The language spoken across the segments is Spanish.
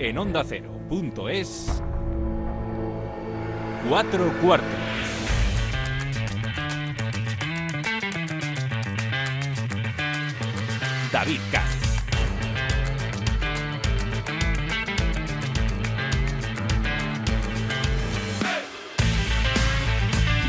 en onda ondacero.es. Cuatro cuartos. David Katz.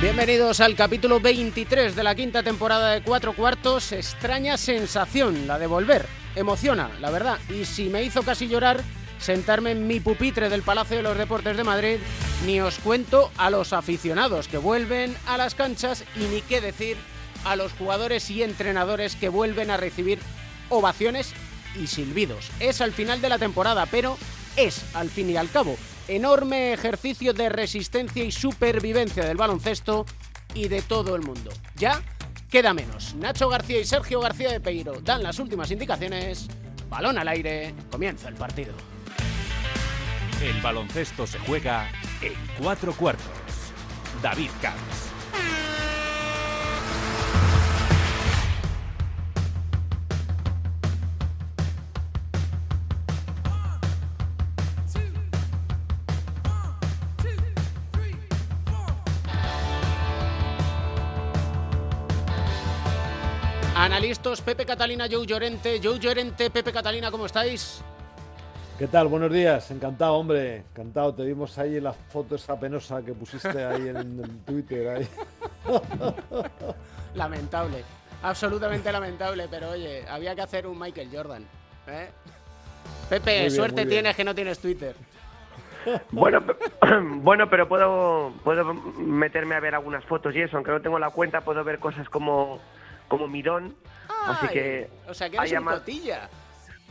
Bienvenidos al capítulo 23 de la quinta temporada de Cuatro Cuartos. Extraña sensación, la de volver. Emociona, la verdad. Y si me hizo casi llorar sentarme en mi pupitre del Palacio de los Deportes de Madrid, ni os cuento a los aficionados que vuelven a las canchas y ni qué decir a los jugadores y entrenadores que vuelven a recibir ovaciones y silbidos. Es al final de la temporada, pero es al fin y al cabo enorme ejercicio de resistencia y supervivencia del baloncesto y de todo el mundo. Ya queda menos. Nacho García y Sergio García de Peiro dan las últimas indicaciones. Balón al aire, comienza el partido. El baloncesto se juega en cuatro cuartos. David Camps. Analistas Pepe Catalina, Joe Llorente. Joe Llorente, Pepe Catalina, ¿cómo estáis? ¿Qué tal? Buenos días. Encantado, hombre. Encantado. Te vimos ahí en la foto esa penosa que pusiste ahí en, Twitter. Ahí. Lamentable. Absolutamente lamentable. Pero oye, había que hacer un Michael Jordan. ¿eh? Pepe, suerte tienes que no tienes Twitter. Bueno, bueno, pero puedo, puedo meterme a ver algunas fotos y eso, aunque no tengo la cuenta, puedo ver cosas como como Mirón. así que. O sea, que eres un cotilla.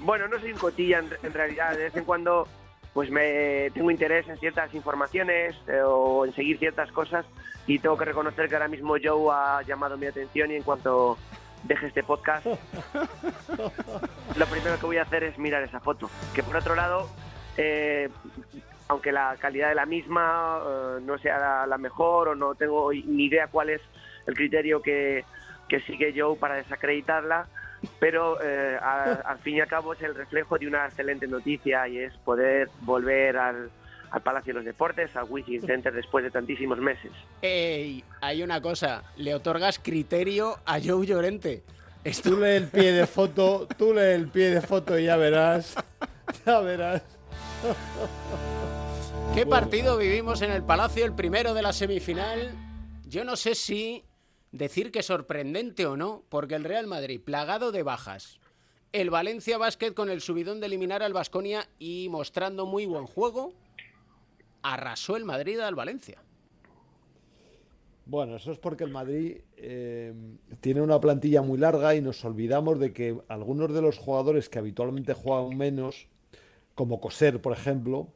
Bueno, no soy un cotilla en, realidad. De vez en cuando, pues me tengo interés en ciertas informaciones eh, o en seguir ciertas cosas. Y tengo que reconocer que ahora mismo Joe ha llamado mi atención y en cuanto deje este podcast, lo primero que voy a hacer es mirar esa foto. Que por otro lado, eh, aunque la calidad de la misma eh, no sea la mejor o no tengo ni idea cuál es el criterio que, que sigue Joe para desacreditarla, pero eh, al fin y al cabo es el reflejo de una excelente noticia y es poder volver al, Palacio de los Deportes, al Wizzing Center después de tantísimos meses. Ey, hay una cosa, le otorgas criterio a Joe Llorente. Tú lee el pie de foto, tú lee el pie de foto y ya verás, ya verás. ¿Qué partido vivimos en el Palacio, el primero de la semifinal? Yo no sé si decir que sorprendente o no, porque el Real Madrid, plagado de bajas, el Valencia Basket con el subidón de eliminar al Vasconia y mostrando muy buen juego, arrasó el Madrid al Valencia. Bueno, eso es porque el Madrid eh, tiene una plantilla muy larga y nos olvidamos de que algunos de los jugadores que habitualmente juegan menos, como Coser, por ejemplo,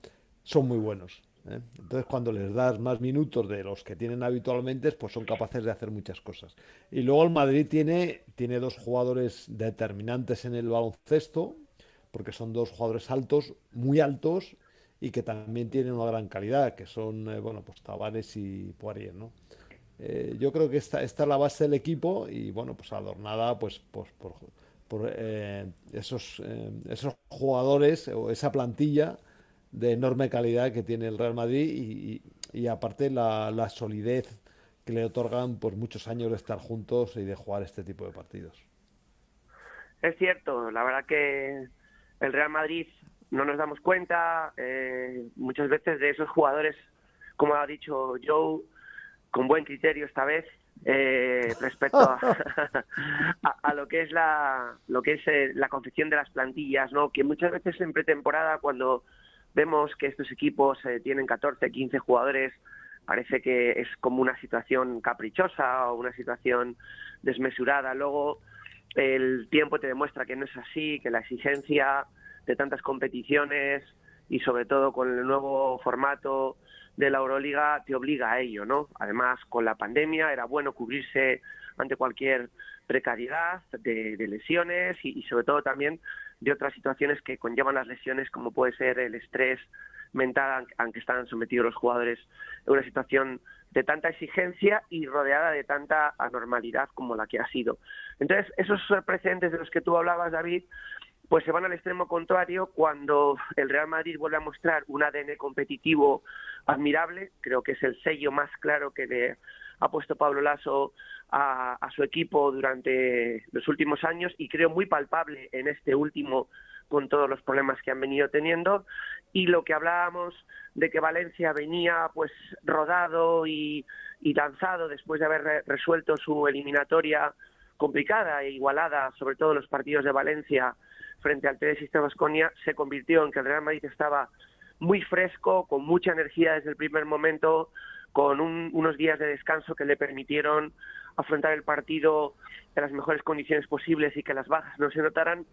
son muy buenos. ¿Eh? Entonces, cuando les das más minutos de los que tienen habitualmente, pues son capaces de hacer muchas cosas. Y luego el Madrid tiene, tiene dos jugadores determinantes en el baloncesto, porque son dos jugadores altos, muy altos, y que también tienen una gran calidad, que son, eh, bueno, pues Tavares y Poirier. Eh, yo creo que esta, esta es la base del equipo y, bueno, pues adornada pues, pues por, por esos, esos jugadores o esa plantilla de enorme calidad que tiene el Real Madrid y, aparte la, solidez que le otorgan por muchos años de estar juntos y de jugar este tipo de partidos. Es cierto, la verdad que el Real Madrid no nos damos cuenta eh, muchas veces de esos jugadores, como ha dicho Joe, con buen criterio esta vez, eh, respecto a, lo que es la lo que es eh, la confección de las plantillas, ¿no? Que muchas veces en pretemporada cuando vemos que estos equipos eh, tienen 14, 15 jugadores, parece que es como una situación caprichosa o una situación desmesurada. Luego el tiempo te demuestra que no es así, que la exigencia de tantas competiciones y sobre todo con el nuevo formato de la Euroliga te obliga a ello, ¿no? Además, con la pandemia era bueno cubrirse ante cualquier precariedad de, lesiones y, sobre todo también de otras situaciones que conllevan las lesiones, como puede ser el estrés mental aunque están sometidos los jugadores en una situación de tanta exigencia y rodeada de tanta anormalidad como la que ha sido. Entonces, esos precedentes de los que tú hablabas, David, pues se van al extremo contrario cuando el Real Madrid vuelve a mostrar un ADN competitivo admirable, creo que es el sello más claro que le ha puesto Pablo Lasso a, su equipo durante los últimos años y creo muy palpable en este último con todos los problemas que han venido teniendo. Y lo que hablábamos de que Valencia venía pues rodado y, lanzado después de haber resuelto su eliminatoria complicada e igualada, sobre todo los partidos de Valencia frente al TD Sistema Basconia, se convirtió en que el Real Madrid estaba muy fresco, con mucha energía desde el primer momento, con un, unos días de descanso que le permitieron afrontar el partido en las mejores condiciones posibles y que las bajas no se notaran.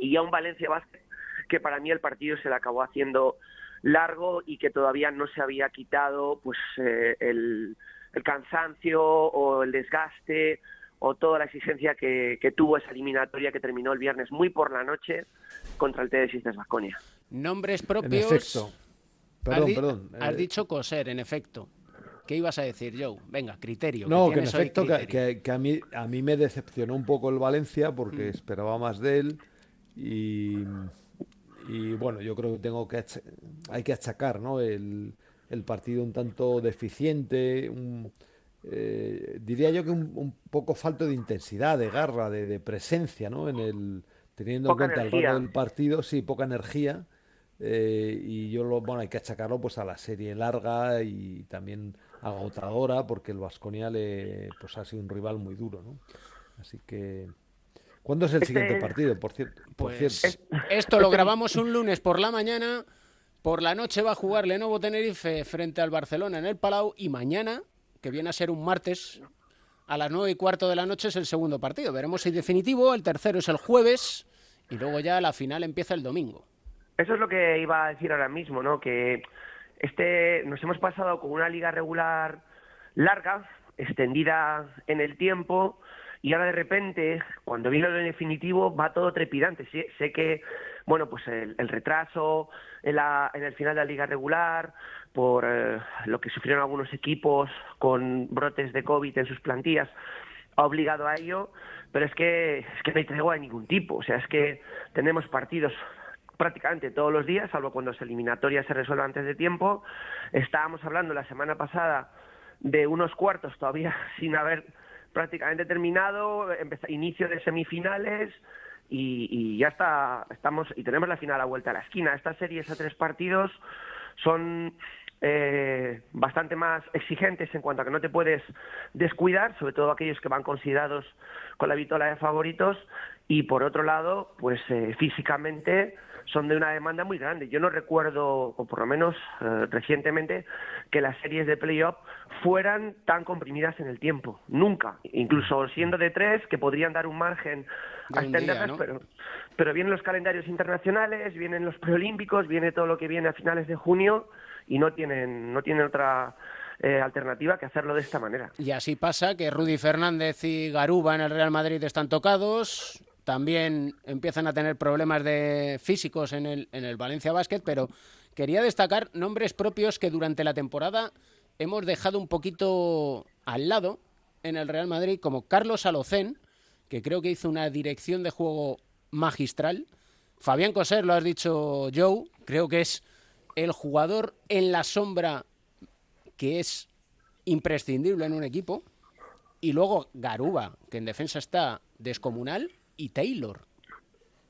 Y a un Valencia Vázquez que para mí el partido se le acabó haciendo largo y que todavía no se había quitado pues eh, el, el cansancio o el desgaste o toda la exigencia que, que, tuvo esa eliminatoria que terminó el viernes muy por la noche contra el TD Sisters Vasconia. Nombres propios. En efecto. Perdón, has, perdón. has eh... dicho coser, en efecto. ¿Qué ibas a decir, Joe? Venga, criterio. No, que, que en efecto que, que, que, a, mí, a mí me decepcionó un poco el Valencia porque mm. esperaba más de él y, y, bueno, yo creo que tengo que hay que achacar ¿no? el, el partido un tanto deficiente, un, eh, diría yo que un, un, poco falto de intensidad, de garra, de, de presencia, ¿no? En el teniendo poca en cuenta energía. el rango del partido, sí, poca energía. Eh, y yo lo, bueno, hay que achacarlo pues a la serie larga y también agotadora, porque el Vasconia le pues ha sido un rival muy duro, ¿no? Así que ¿Cuándo es el Este- siguiente partido, por cierto? Por Pues cierto. esto lo grabamos un lunes por la mañana. Por la noche va a jugar Lenovo Tenerife frente al Barcelona en el Palau y mañana, que viene a ser un martes, a las nueve y cuarto de la noche es el segundo partido. Veremos si definitivo, el tercero es el jueves y luego ya la final empieza el domingo. Eso es lo que iba a decir ahora mismo, ¿no? Que este nos hemos pasado con una liga regular larga, extendida en el tiempo, y ahora de repente, cuando viene lo definitivo, va todo trepidante. Sí, sé que, bueno, pues el, el retraso en, la, en, el final de la liga regular, por eh, lo que sufrieron algunos equipos con brotes de COVID en sus plantillas, ha obligado a ello, pero es que, es que no hay tregua de ningún tipo. O sea, es que tenemos partidos prácticamente todos los días, salvo cuando las eliminatorias se resuelvan antes de tiempo. Estábamos hablando la semana pasada de unos cuartos todavía sin haber prácticamente terminado, inicio de semifinales y, y, ya está, estamos y tenemos la final a vuelta a la esquina. Estas series a tres partidos son eh, bastante más exigentes en cuanto a que no te puedes descuidar, sobre todo aquellos que van considerados con la vitola de favoritos y por otro lado, pues eh, físicamente son de una demanda muy grande. Yo no recuerdo, o por lo menos eh, recientemente, que las series de playoff fueran tan comprimidas en el tiempo. Nunca. Incluso siendo de tres, que podrían dar un margen a extenderlas, ¿no? pero, pero vienen los calendarios internacionales, vienen los preolímpicos, viene todo lo que viene a finales de junio y no tienen, no tienen otra eh, alternativa que hacerlo de esta manera. Y así pasa que Rudy Fernández y Garuba en el Real Madrid están tocados, también empiezan a tener problemas de físicos en el, en el Valencia Basket, pero quería destacar nombres propios que durante la temporada hemos dejado un poquito al lado en el Real Madrid, como Carlos Alocén, que creo que hizo una dirección de juego magistral. Fabián Coser, lo has dicho Joe, creo que es el jugador en la sombra que es imprescindible en un equipo. Y luego Garuba, que en defensa está descomunal, y Taylor.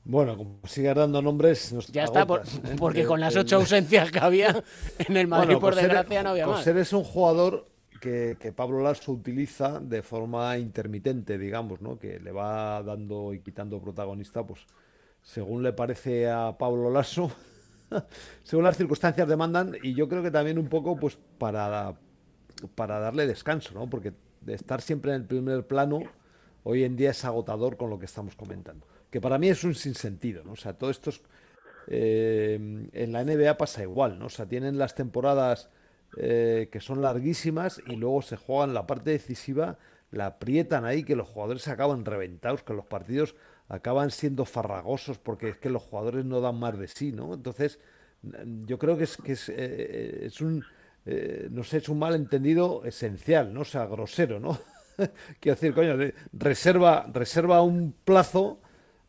Bueno, como sigas dando nombres, nos ya está, por, ¿eh? porque con las ocho ausencias que había en el Madrid, bueno, por desgracia, no había más. es un jugador que, que, Pablo Lasso utiliza de forma intermitente, digamos, ¿no? Que le va dando y quitando protagonista, pues según le parece a Pablo Lasso, según las circunstancias demandan, y yo creo que también un poco, pues para, para darle descanso, ¿no? Porque de estar siempre en el primer plano hoy en día es agotador con lo que estamos comentando. Que para mí es un sinsentido, ¿no? O sea, todo esto es, eh, en la NBA pasa igual, ¿no? O sea, tienen las temporadas eh, que son larguísimas y luego se juegan la parte decisiva, la aprietan ahí, que los jugadores acaban reventados, que los partidos acaban siendo farragosos porque es que los jugadores no dan más de sí, ¿no? Entonces, yo creo que es, que es, eh, es un, no sé, es un malentendido esencial, ¿no? O sea, grosero, ¿no? Quiero decir, coño, reserva, reserva un plazo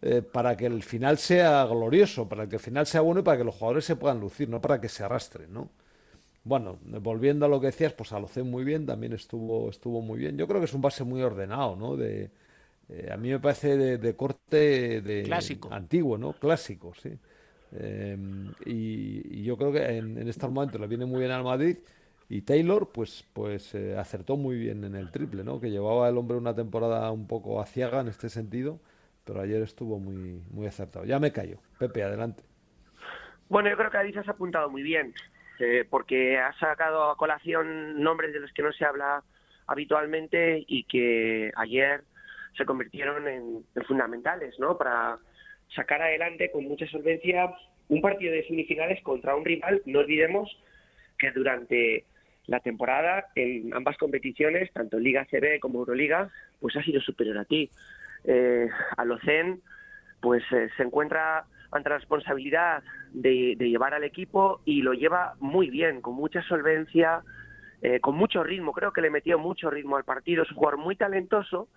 eh, para que el final sea glorioso, para que el final sea bueno y para que los jugadores se puedan lucir, no para que se arrastren, ¿no? Bueno, volviendo a lo que decías, pues Alocen muy bien, también estuvo, estuvo muy bien. Yo creo que es un base muy ordenado, ¿no? De, eh, a mí me parece de, corte de clásico. antiguo, ¿no? Clásico, sí. Em, y, yo creo que en, en este momento le viene muy bien al Madrid y Taylor pues pues eh, acertó muy bien en el triple, ¿no? Que llevaba el hombre una temporada un poco aciaga en este sentido, pero ayer estuvo muy muy acertado. Ya me callo. Pepe, adelante. Bueno, yo creo que Adis has apuntado muy bien, eh, porque ha sacado a colación nombres de los que no se habla habitualmente y que ayer se convirtieron en, en fundamentales, ¿no? Para sacar adelante con mucha solvencia un partido de semifinales contra un rival, no olvidemos que durante la temporada en ambas competiciones, tanto Liga CB como Euroliga, pues ha sido superior a ti. Eh, pues eh, se encuentra ante la responsabilidad de, llevar al equipo y lo lleva muy bien, con mucha solvencia, eh, con mucho ritmo. Creo que le metió mucho ritmo al partido. Es un jugador muy talentoso,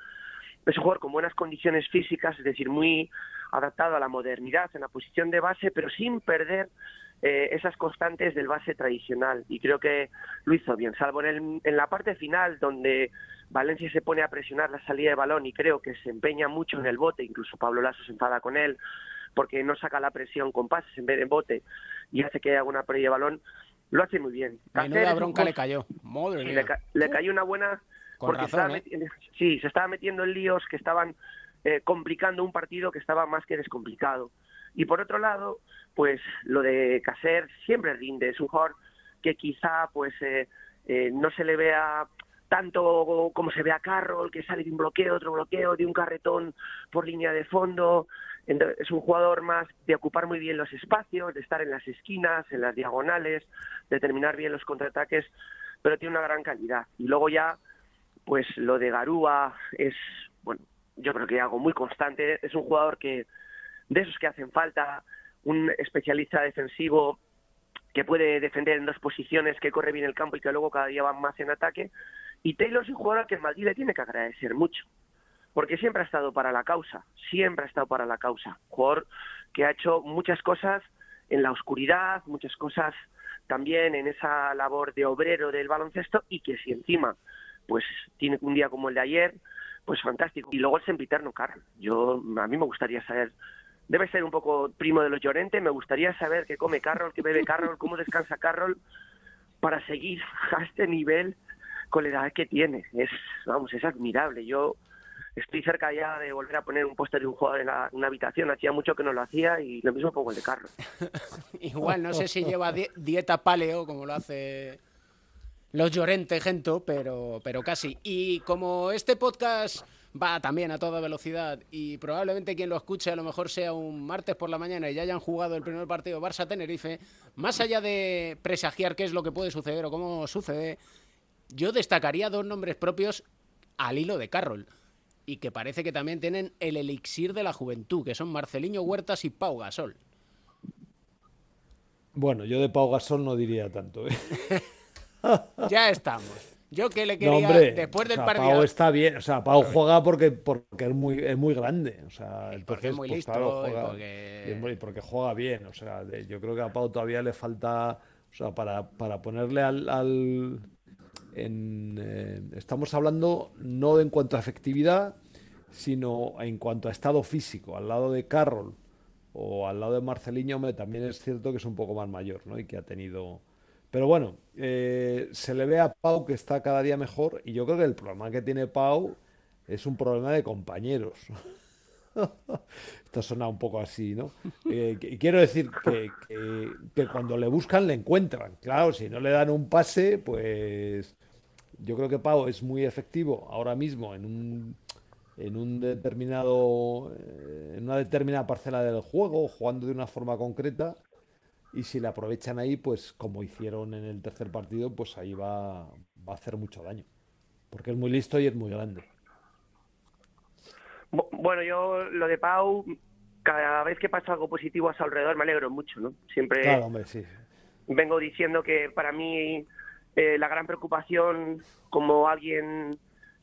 es un jugador con buenas condiciones físicas, es decir, muy adaptado a la modernidad en la posición de base, pero sin perder eh, esas constantes del base tradicional. Y creo que lo hizo bien, salvo en, en la parte final, donde Valencia se pone a presionar la salida de balón y creo que se empeña mucho en el bote, incluso Pablo Lasso se enfada con él porque no saca la presión con pases en vez de bote y hace que haga una pérdida de balón, lo hace muy bien. Menuda bronca le cayó. le, cayó una buena porque ¿eh? sí, se estaba metiendo en líos que estaban eh, complicando un partido que estaba más que descomplicado. Y por otro lado, pues lo de Caser siempre rinde, es un jugador que quizá pues eh, no se le vea tanto como se ve a Carroll, que sale de un bloqueo, otro bloqueo, de un carretón por línea de fondo. es un jugador más de ocupar muy bien los espacios, de estar en las esquinas, en las diagonales, de terminar bien los contraataques, pero tiene una gran calidad. Y luego ya pues lo de Garúa es, bueno, yo creo que algo muy constante. Es un jugador que, de esos que hacen falta, un especialista defensivo que puede defender en dos posiciones, que corre bien el campo y que luego cada día va más en ataque. Y Taylor es un jugador que el Madrid le tiene que agradecer mucho, porque siempre ha estado para la causa, siempre ha estado para la causa. Jugador que ha hecho muchas cosas en la oscuridad, muchas cosas también en esa labor de obrero del baloncesto y que si encima pues tiene un día como el de ayer, pues fantástico. Y luego el sempiterno Carl. Yo, a mí me gustaría saber, debe ser un poco primo de los Llorente, me gustaría saber qué come Carroll, qué bebe Carroll, cómo descansa Carroll, para seguir a este nivel con la edad que tiene. Es, vamos, es admirable. Yo estoy cerca ya de volver a poner un póster de un jugador en la, una habitación. Hacía mucho que no lo hacía y lo mismo pongo el de Carlos. Igual, no sé si lleva dieta paleo como lo hace los Llorente Gento, pero, pero casi. Y como este podcast va también a toda velocidad y probablemente quien lo escuche a lo mejor sea un martes por la mañana y ya hayan jugado el primer partido Barça-Tenerife, más allá de presagiar qué es lo que puede suceder o cómo sucede, yo destacaría dos nombres propios al hilo de Carroll y que parece que también tienen el elixir de la juventud, que son Marceliño Huertas y Pau Gasol. Bueno, yo de Pau Gasol no diría tanto. ¿eh? ya estamos. Yo que le quería después del partido. Pau está bien, o sea, Pau juega porque, porque es muy es muy grande, o sea, porque es muy pues, listo juega, y porque... juega bien, o sea, yo creo que a Pau todavía le falta, o sea, para, para ponerle al, al en, eh, estamos hablando no en cuanto a efectividad, sino en cuanto a estado físico, al lado de Carroll o al lado de Marceliño, también es cierto que es un poco más mayor, ¿no? Y que ha tenido pero bueno, eh, se le ve a Pau que está cada día mejor y yo creo que el problema que tiene Pau es un problema de compañeros. Esto suena un poco así, ¿no? Eh, quiero decir que, que, cuando le buscan le encuentran. Claro, si no le dan un pase, pues yo creo que Pau es muy efectivo ahora mismo en un, en un determinado, eh, en una determinada parcela del juego, jugando de una forma concreta y si le aprovechan ahí, pues como hicieron en el tercer partido, pues ahí va, va a hacer mucho daño. Porque es muy listo y es muy grande. Bueno, yo lo de Pau, cada vez que pasa algo positivo a su alrededor me alegro mucho, ¿no? Siempre claro, hombre, sí. vengo diciendo que para mí eh, la gran preocupación como alguien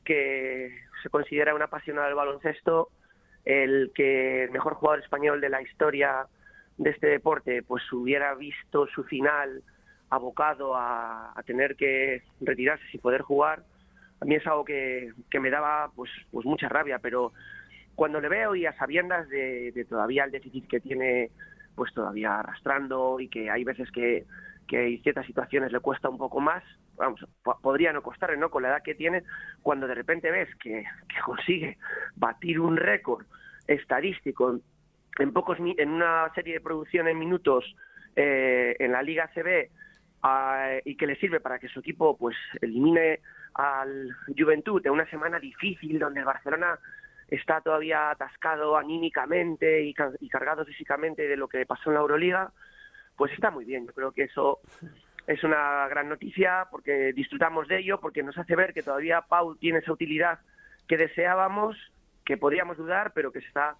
que se considera un apasionado del baloncesto el que el mejor jugador español de la historia de este deporte pues hubiera visto su final abocado a, tener que retirarse sin poder jugar, a mí es algo que, que me daba pues, pues mucha rabia, pero cuando le veo y a sabiendas de, todavía el déficit que tiene pues todavía arrastrando y que hay veces que, que en ciertas situaciones le cuesta un poco más, vamos, podría no costarle, ¿no? Con la edad que tiene, cuando de repente ves que consigue batir un récord estadístico en pocos en una serie de producción en minutos eh, en la Liga CB y que le sirve para que su equipo pues elimine al Juventud en una semana difícil donde el Barcelona está todavía atascado anímicamente y, y cargado físicamente de lo que pasó en la Euroliga, pues está muy bien. Yo creo que eso es una gran noticia porque disfrutamos de ello, porque nos hace ver que todavía Pau tiene esa utilidad que deseábamos, que podíamos dudar, pero que está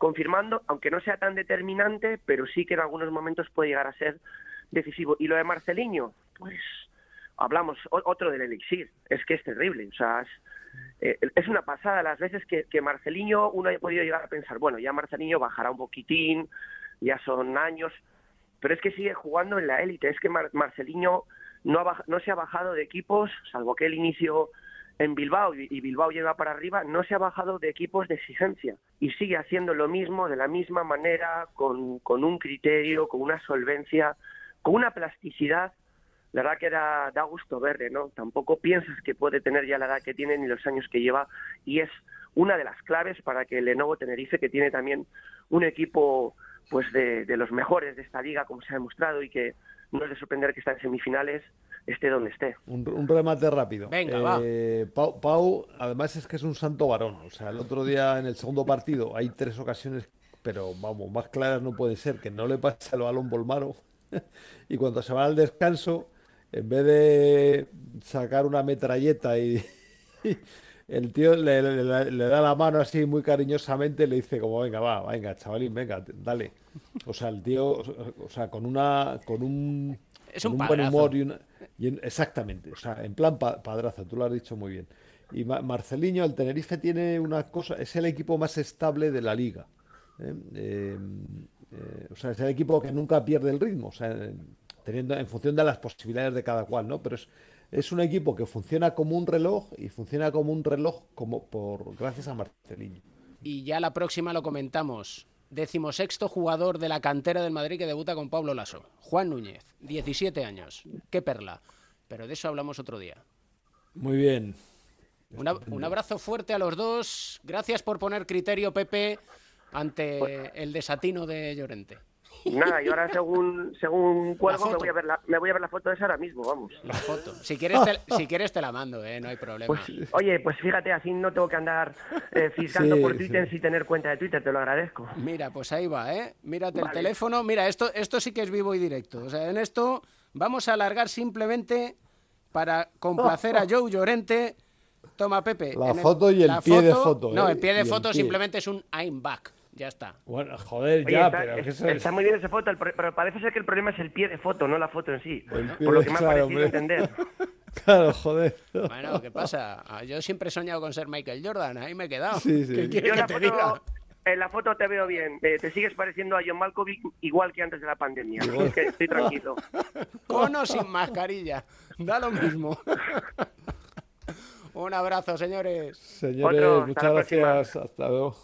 confirmando, aunque no sea tan determinante, pero sí que en algunos momentos puede llegar a ser decisivo. Y lo de Marceliño, pues hablamos otro del elixir, es que es terrible, o sea, es, eh, es una pasada las veces que, que Marceliño uno ha podido llegar a pensar, bueno, ya Marceliño bajará un poquitín, ya son años, pero es que sigue jugando en la élite, es que Marceliño no, no se ha bajado de equipos, salvo que el inicio en Bilbao y Bilbao llega para arriba, no se ha bajado de equipos de exigencia y sigue haciendo lo mismo de la misma manera, con, con un criterio, con una solvencia, con una plasticidad, la verdad que da, da gusto verle, ¿no? Tampoco piensas que puede tener ya la edad que tiene ni los años que lleva y es una de las claves para que el Lenovo Tenerife, que tiene también un equipo pues de, de los mejores de esta liga, como se ha demostrado, y que no es de sorprender que está en semifinales, esté donde esté. Un, remate rápido. Venga, eh, Pau, Pau, además es que es un santo varón. O sea, el otro día en el segundo partido hay tres ocasiones, pero vamos, más claras no puede ser, que no le pase al balón Bolmaro y cuando se va al descanso, en vez de sacar una metralleta y, el tío le, da la mano así muy cariñosamente, le dice como, venga, va, venga, chavalín, venga, dale. O sea, el tío, o sea, con una, con un, es un, buen humor y, una, exactamente, o sea, en plan padrazo, tú lo has dicho muy bien. Y Marceliño, el Tenerife tiene una cosa, es el equipo más estable de la liga. ¿eh? Eh, eh, o sea, es el equipo que nunca pierde el ritmo, o sea, teniendo en función de las posibilidades de cada cual, ¿no? Pero es, es un equipo que funciona como un reloj y funciona como un reloj como por gracias a Marceliño. Y ya la próxima lo comentamos. Decimosexto jugador de la cantera del Madrid que debuta con Pablo Lasso. Juan Núñez, 17 años. Qué perla. Pero de eso hablamos otro día. Muy bien. un abrazo fuerte a los dos. Gracias por poner criterio, Pepe, ante el desatino de Llorente. Nada, y ahora según según cuelgo me voy a ver la me voy a ver la foto de esa ahora mismo, vamos. La foto. Si quieres te, si quieres te la mando, eh, no hay problema. Pues, oye, pues fíjate, así no tengo que andar eh, por Twitter sin tener cuenta de Twitter, te lo agradezco. Mira, pues ahí va, eh. Mírate el teléfono. Mira, esto esto sí que es vivo y directo. O sea, en esto vamos a alargar simplemente para complacer a Joe Llorente. Toma, Pepe. La foto y el pie de foto. No, el pie de foto simplemente es un I'm back. Ya está. Bueno, joder, ya, está, pero Está muy bien esa foto, pero parece ser que el problema es el pie de foto, no la foto en sí. por lo que me ha parecido entender. Claro, joder. Bueno, ¿qué pasa? Yo siempre he soñado con ser Michael Jordan, ahí me he quedado. Sí, sí. ¿Qué Yo que te diga? En la foto te veo bien. Eh, te sigues pareciendo a John Malkovich igual que antes de la pandemia. que estoy tranquilo. Con o sin mascarilla. Da lo mismo. Un abrazo, señores. Señores, muchas gracias. Hasta luego.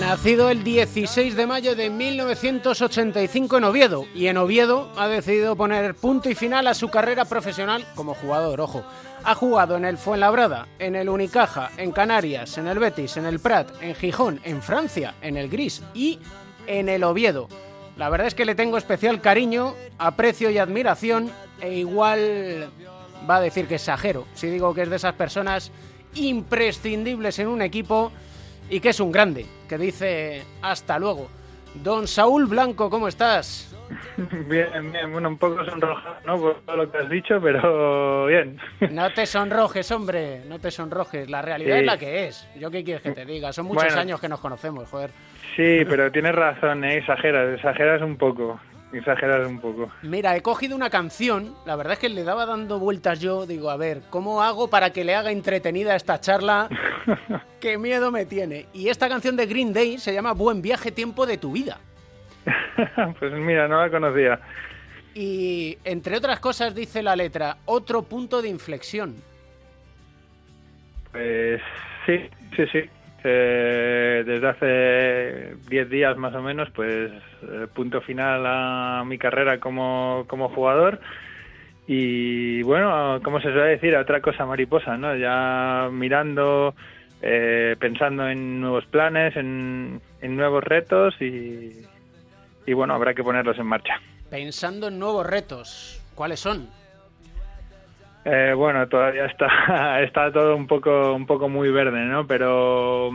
Nacido el 16 de mayo de 1985 en Oviedo y en Oviedo ha decidido poner punto y final a su carrera profesional como jugador, ojo. Ha jugado en el Fuenlabrada, en el Unicaja, en Canarias, en el Betis, en el Prat, en Gijón, en Francia, en el Gris y en el Oviedo. La verdad es que le tengo especial cariño, aprecio y admiración e igual va a decir que exagero si digo que es de esas personas imprescindibles en un equipo y que es un grande, que dice hasta luego. Don Saúl Blanco, ¿cómo estás? Bien, bien, bueno, un poco sonrojado, ¿no? Por todo lo que has dicho, pero bien. No te sonrojes, hombre, no te sonrojes. La realidad es la que es. ¿Yo qué quieres que te diga? Son muchos años que nos conocemos, joder. Sí, pero tienes razón, ¿eh? exageras, exageras un poco. Exageras un poco. Mira, he cogido una canción, la verdad es que le daba dando vueltas yo, digo, a ver, ¿cómo hago para que le haga entretenida esta charla? ¡Qué miedo me tiene! Y esta canción de Green Day se llama Buen viaje, tiempo de tu vida. pues mira, no la conocía. Y entre otras cosas dice la letra, otro punto de inflexión. Pues sí, sí, sí. Eh, desde hace 10 días más o menos, pues eh, punto final a mi carrera como, como jugador. Y bueno, como se suele decir, otra cosa mariposa, ¿no? Ya mirando, eh, pensando en nuevos planes, en, en nuevos retos y, y bueno, habrá que ponerlos en marcha. Pensando en nuevos retos, ¿cuáles son? Eh, bueno, todavía está, está todo un poco, un poco muy verde, ¿no? Pero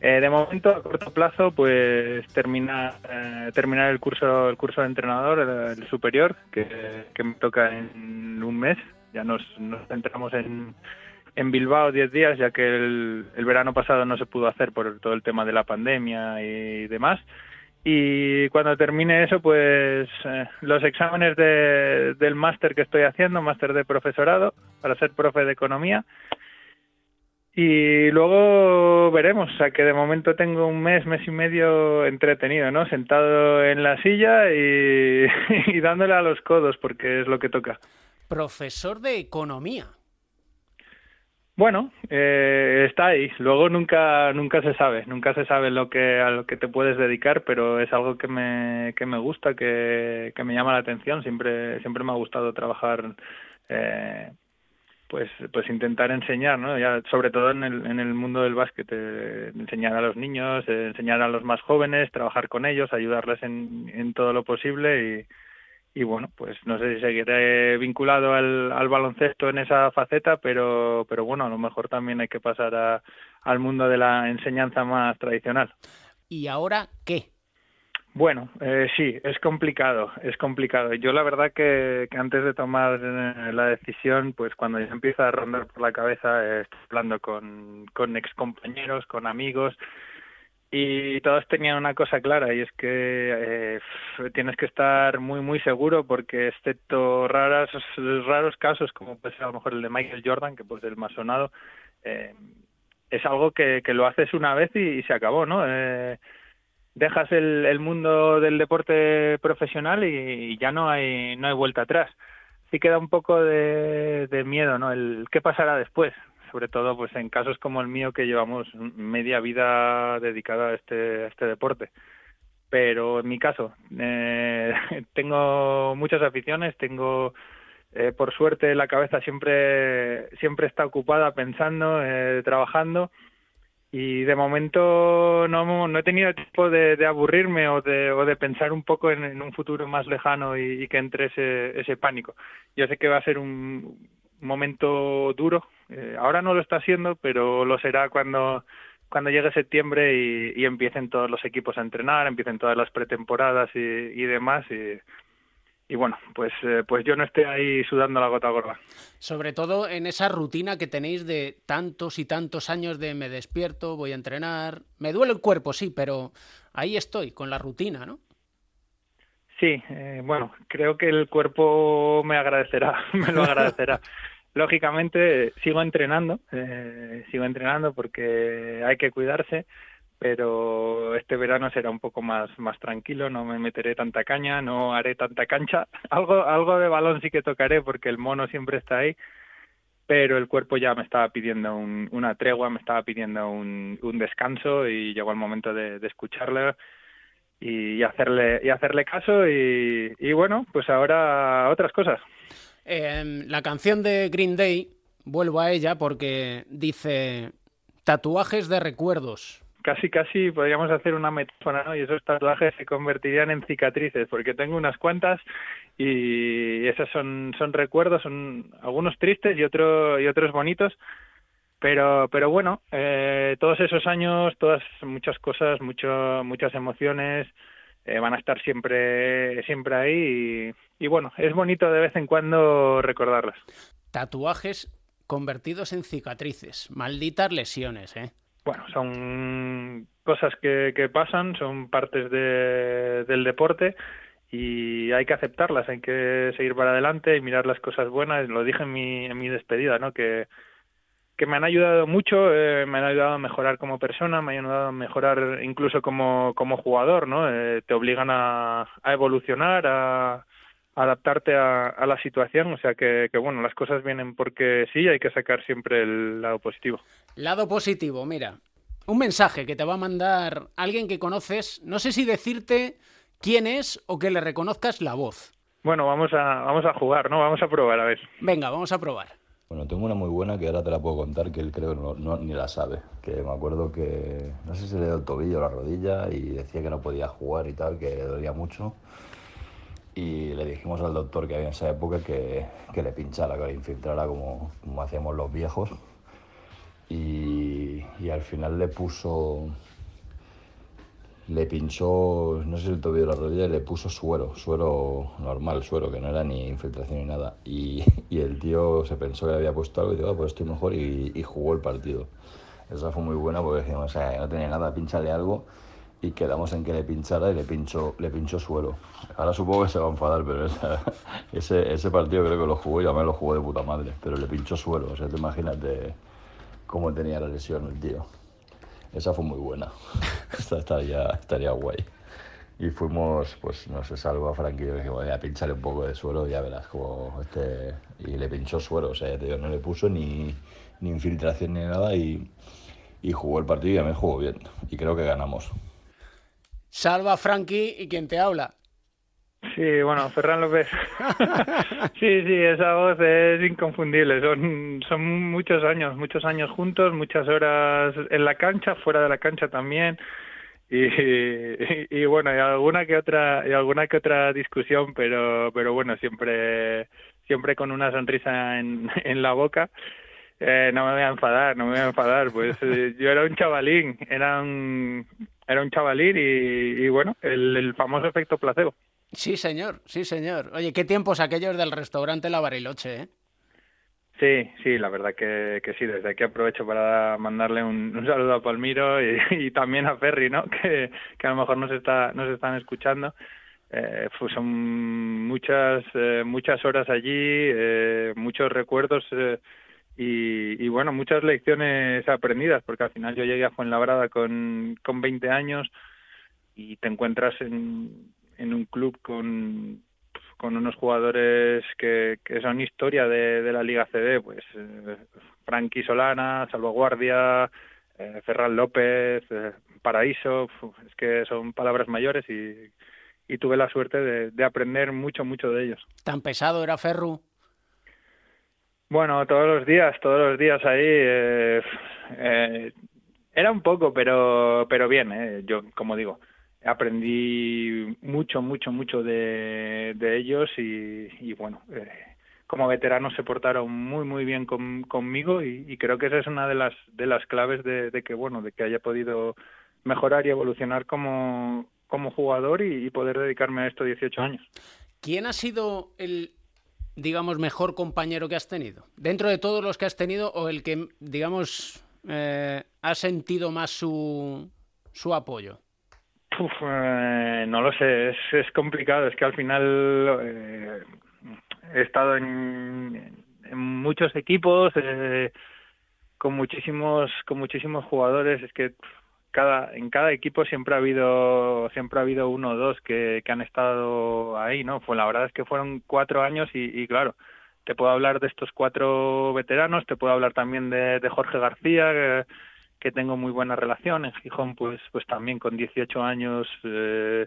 eh, de momento, a corto plazo, pues terminar, eh, terminar el curso, el curso de entrenador, el, superior, que, me toca en un mes. Ya nos, nos centramos en, en Bilbao 10 días, ya que el, el verano pasado no se pudo hacer por todo el tema de la pandemia y demás. Y cuando termine eso, pues eh, los exámenes de, del máster que estoy haciendo, máster de profesorado, para ser profe de economía. Y luego veremos, o sea que de momento tengo un mes, mes y medio entretenido, ¿no? Sentado en la silla y, y dándole a los codos, porque es lo que toca. Profesor de economía. Bueno, eh, está ahí. Luego nunca nunca se sabe, nunca se sabe lo que a lo que te puedes dedicar, pero es algo que me que me gusta, que, que me llama la atención. Siempre siempre me ha gustado trabajar, eh, pues pues intentar enseñar, ¿no? Ya sobre todo en el en el mundo del básquet, eh, enseñar a los niños, eh, enseñar a los más jóvenes, trabajar con ellos, ayudarles en en todo lo posible y y bueno, pues no sé si seguiré vinculado al, al, baloncesto en esa faceta, pero, pero bueno, a lo mejor también hay que pasar a, al mundo de la enseñanza más tradicional. ¿Y ahora qué? Bueno, eh, sí, es complicado, es complicado. Yo la verdad que, que antes de tomar eh, la decisión, pues cuando ya empieza a rondar por la cabeza, eh, estoy hablando con, con excompañeros, con amigos, y todos tenían una cosa clara y es que eh, tienes que estar muy muy seguro porque excepto raras raros casos como puede ser a lo mejor el de Michael Jordan que pues el más sonado eh, es algo que, que lo haces una vez y, se acabó no eh, dejas el, el mundo del deporte profesional y, ya no hay no hay vuelta atrás. Sí queda un poco de, de miedo no el qué pasará después sobre todo pues en casos como el mío que llevamos media vida dedicada a este, este deporte. Pero en mi caso, eh, tengo muchas aficiones, tengo eh, por suerte la cabeza siempre siempre está ocupada pensando, eh, trabajando y de momento no, no he tenido tiempo de, aburrirme o de, o de pensar un poco en, en un futuro más lejano y, y, que entre ese, ese pánico. Yo sé que va a ser un, momento duro. Eh, ahora no lo está haciendo, pero lo será cuando cuando llegue septiembre y, empiecen todos los equipos a entrenar, empiecen todas las pretemporadas y, demás y, y bueno, pues, eh, pues yo no esté ahí sudando la gota gorda. Sobre todo en esa rutina que tenéis de tantos y tantos años de me despierto, voy a entrenar, me duele el cuerpo, sí, pero ahí estoy, con la rutina, ¿no? Sí, eh, bueno, creo que el cuerpo me agradecerá, me lo agradecerá. Lógicamente sigo entrenando, eh, sigo entrenando porque hay que cuidarse, pero este verano será un poco más más tranquilo, no me meteré tanta caña, no haré tanta cancha, algo algo de balón sí que tocaré porque el mono siempre está ahí, pero el cuerpo ya me estaba pidiendo un, una tregua, me estaba pidiendo un, descanso y llegó el momento de, de escucharlo y hacerle y hacerle caso y, y bueno, pues ahora otras cosas. Eh, la canción de Green Day, vuelvo a ella porque dice tatuajes de recuerdos. Casi, casi podríamos hacer una metáfora, ¿no? Y esos tatuajes se convertirían en cicatrices, porque tengo unas cuantas y esos son, son recuerdos, son algunos tristes y, otro, y otros bonitos, pero pero bueno eh, todos esos años todas muchas cosas mucho muchas emociones eh, van a estar siempre, siempre ahí y, bueno, es bonito de vez en cuando recordarlas. Tatuajes convertidos en cicatrices, malditas lesiones, ¿eh? Bueno, son cosas que, que pasan, son partes de, del deporte y hay que aceptarlas, hay que seguir para adelante y mirar las cosas buenas. Lo dije en mi, en mi despedida, ¿no? Que, que me han ayudado mucho, eh, me han ayudado a mejorar como persona, me han ayudado a mejorar incluso como, como jugador, ¿no? Eh, te obligan a, a evolucionar, a, adaptarte a, a, la situación, o sea que, que, bueno, las cosas vienen porque sí, hay que sacar siempre el lado positivo. Lado positivo, mira, un mensaje que te va a mandar alguien que conoces, no sé si decirte quién es o que le reconozcas la voz. Bueno, vamos a, vamos a jugar, ¿no? Vamos a probar, a ver. Venga, vamos a probar. Bueno, tengo una muy buena que ahora te la puedo contar, que él creo no, no, ni la sabe. Que me acuerdo que, no sé si le dio el tobillo o la rodilla y decía que no podía jugar y tal, que le dolía mucho. Y le dijimos al doctor que había en esa época que, que le pinchara, que le infiltrara como, como hacíamos los viejos. Y, y al final le puso, le pinchó, no sé si el tobillo de la rodilla, le puso suero, suero normal, suero, que no era ni infiltración ni nada. Y, y el tío se pensó que le había puesto algo y dijo, ah, pues estoy mejor y, y, jugó el partido. Esa fue muy buena porque dijimos, o sea, no tenía nada, pinchale algo y quedamos en que le pinchara y le pinchó, le pinchó suelo. Ahora supongo que se va a enfadar, pero esa, ese, ese partido creo que lo jugó y a mí lo jugó de puta madre, pero le pinchó suelo, o sea, te imaginas de cómo tenía la lesión el tío. Esa fue muy buena. Esta estaría, estaría guay. Y fuimos, pues no sé, salvo a Frankie, yo dije, voy a pincharle un poco de suelo y ya verás como este... Y le pinchó suelo, o sea, tío, no le puso ni, ni infiltración ni nada y, y jugó el partido y mí jugó bien. Y creo que ganamos. Salva Frankie y quien te habla. Sí, bueno, Ferran López. sí, sí, esa voz es inconfundible. Son, son muchos años, muchos años juntos, muchas horas en la cancha, fuera de la cancha también. Y, y, y, bueno, y alguna que otra, y alguna que otra discusión, pero, pero bueno, siempre, siempre con una sonrisa en, en la boca. Eh, no me voy a enfadar, no me voy a enfadar, pues eh, yo era un chavalín, era un, era un chavalín y, y bueno, el, el famoso efecto placebo. Sí, señor, sí, señor. Oye, qué tiempos aquellos del restaurante La Bariloche, ¿eh? Sí, sí, la verdad que, que sí. Desde aquí aprovecho para mandarle un, un saludo a Palmiro y, también a Ferry, ¿no? Que, que a lo mejor nos, está, nos están escuchando. Eh, pues son muchas, eh, muchas horas allí, eh, muchos recuerdos eh, y, y, bueno, muchas lecciones aprendidas, porque al final yo llegué a Fuenlabrada con, con 20 años y te encuentras en, en un club con, con unos jugadores que, que son historia de, de la Liga CD, pues eh, Frankie Solana, Salvaguardia, eh, Ferran López, eh, Paraíso, es que son palabras mayores y, y tuve la suerte de, de, aprender mucho, mucho de ellos. ¿Tan pesado era Ferru? Bueno, todos los días, todos los días ahí. Eh, eh, era un poco, pero, pero bien, eh, yo, como digo, aprendí mucho, mucho, mucho de, ellos y, bueno, eh, como veteranos se portaron muy, muy bien con, conmigo y, creo que esa es una de las, de las claves de, que, bueno, de que haya podido mejorar y evolucionar como, como jugador y, y poder dedicarme a esto 18 años. ¿Quién ha sido el, digamos, mejor compañero que has tenido? Dentro de todos los que has tenido o el que, digamos, eh, ha sentido más su, su apoyo? Uf, eh, no lo sé, es, es, complicado, es que al final eh, he estado en, muchos equipos eh, con muchísimos con muchísimos jugadores, es que cada en cada equipo siempre ha habido siempre ha habido uno o dos que, han estado ahí, ¿no? Pues la verdad es que fueron cuatro años y, y claro, te puedo hablar de estos cuatro veteranos, te puedo hablar también de, Jorge García, que tengo muy buena relación. En Gijón, pues, pues también con 18 años eh,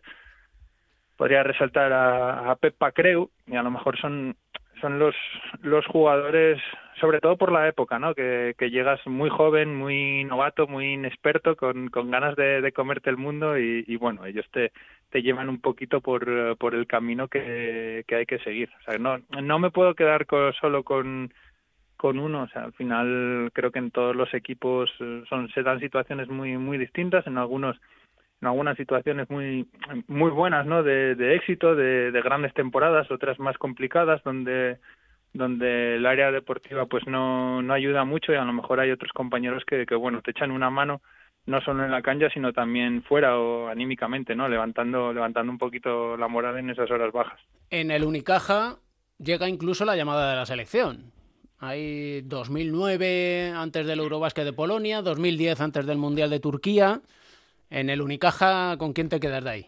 podría resaltar a, a Pepa Creu y a lo mejor son son los los jugadores sobre todo por la época no que, llegas muy joven muy novato muy inexperto con, con ganas de, de comerte el mundo y, bueno ellos te te llevan un poquito por por el camino que, que hay que seguir o sea no no me puedo quedar solo con con uno. O sea, al final creo que en todos los equipos son se dan situaciones muy muy distintas. En algunos en algunas situaciones muy muy buenas no de, de éxito de, de, grandes temporadas otras más complicadas donde donde el área deportiva pues no, no ayuda mucho y a lo mejor hay otros compañeros que, que bueno te echan una mano no solo en la cancha sino también fuera o anímicamente no levantando levantando un poquito la moral en esas horas bajas en el Unicaja llega incluso la llamada de la selección hay 2009 antes del Eurobásquet de Polonia 2010 antes del Mundial de Turquía en el Unicaja, ¿con quién te quedas de ahí?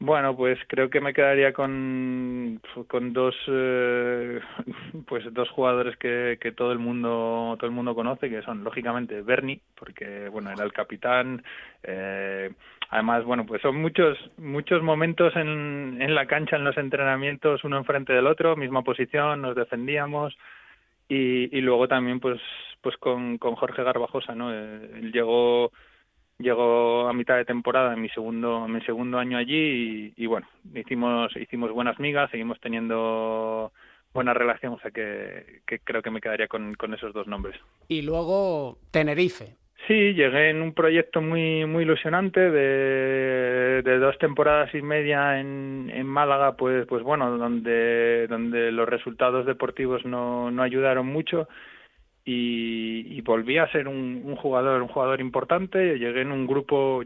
Bueno, pues creo que me quedaría con, con dos eh, pues dos jugadores que, todo el mundo todo el mundo conoce que son lógicamente Bernie porque bueno era el capitán eh, además bueno pues son muchos muchos momentos en, en la cancha en los entrenamientos uno enfrente del otro misma posición nos defendíamos y, y luego también pues pues con, con Jorge Garbajosa no eh, él llegó llegó a mitad de temporada en mi segundo en mi segundo año allí y, bueno hicimos hicimos buenas migas seguimos teniendo buena relación o sea que, creo que me quedaría con, esos dos nombres. Y luego Tenerife sí llegué en un proyecto muy muy ilusionante de, de dos temporadas y media en, en Málaga pues pues bueno donde donde los resultados deportivos no no ayudaron mucho y, volví a ser un, un, jugador, un jugador importante. Llegué en un grupo,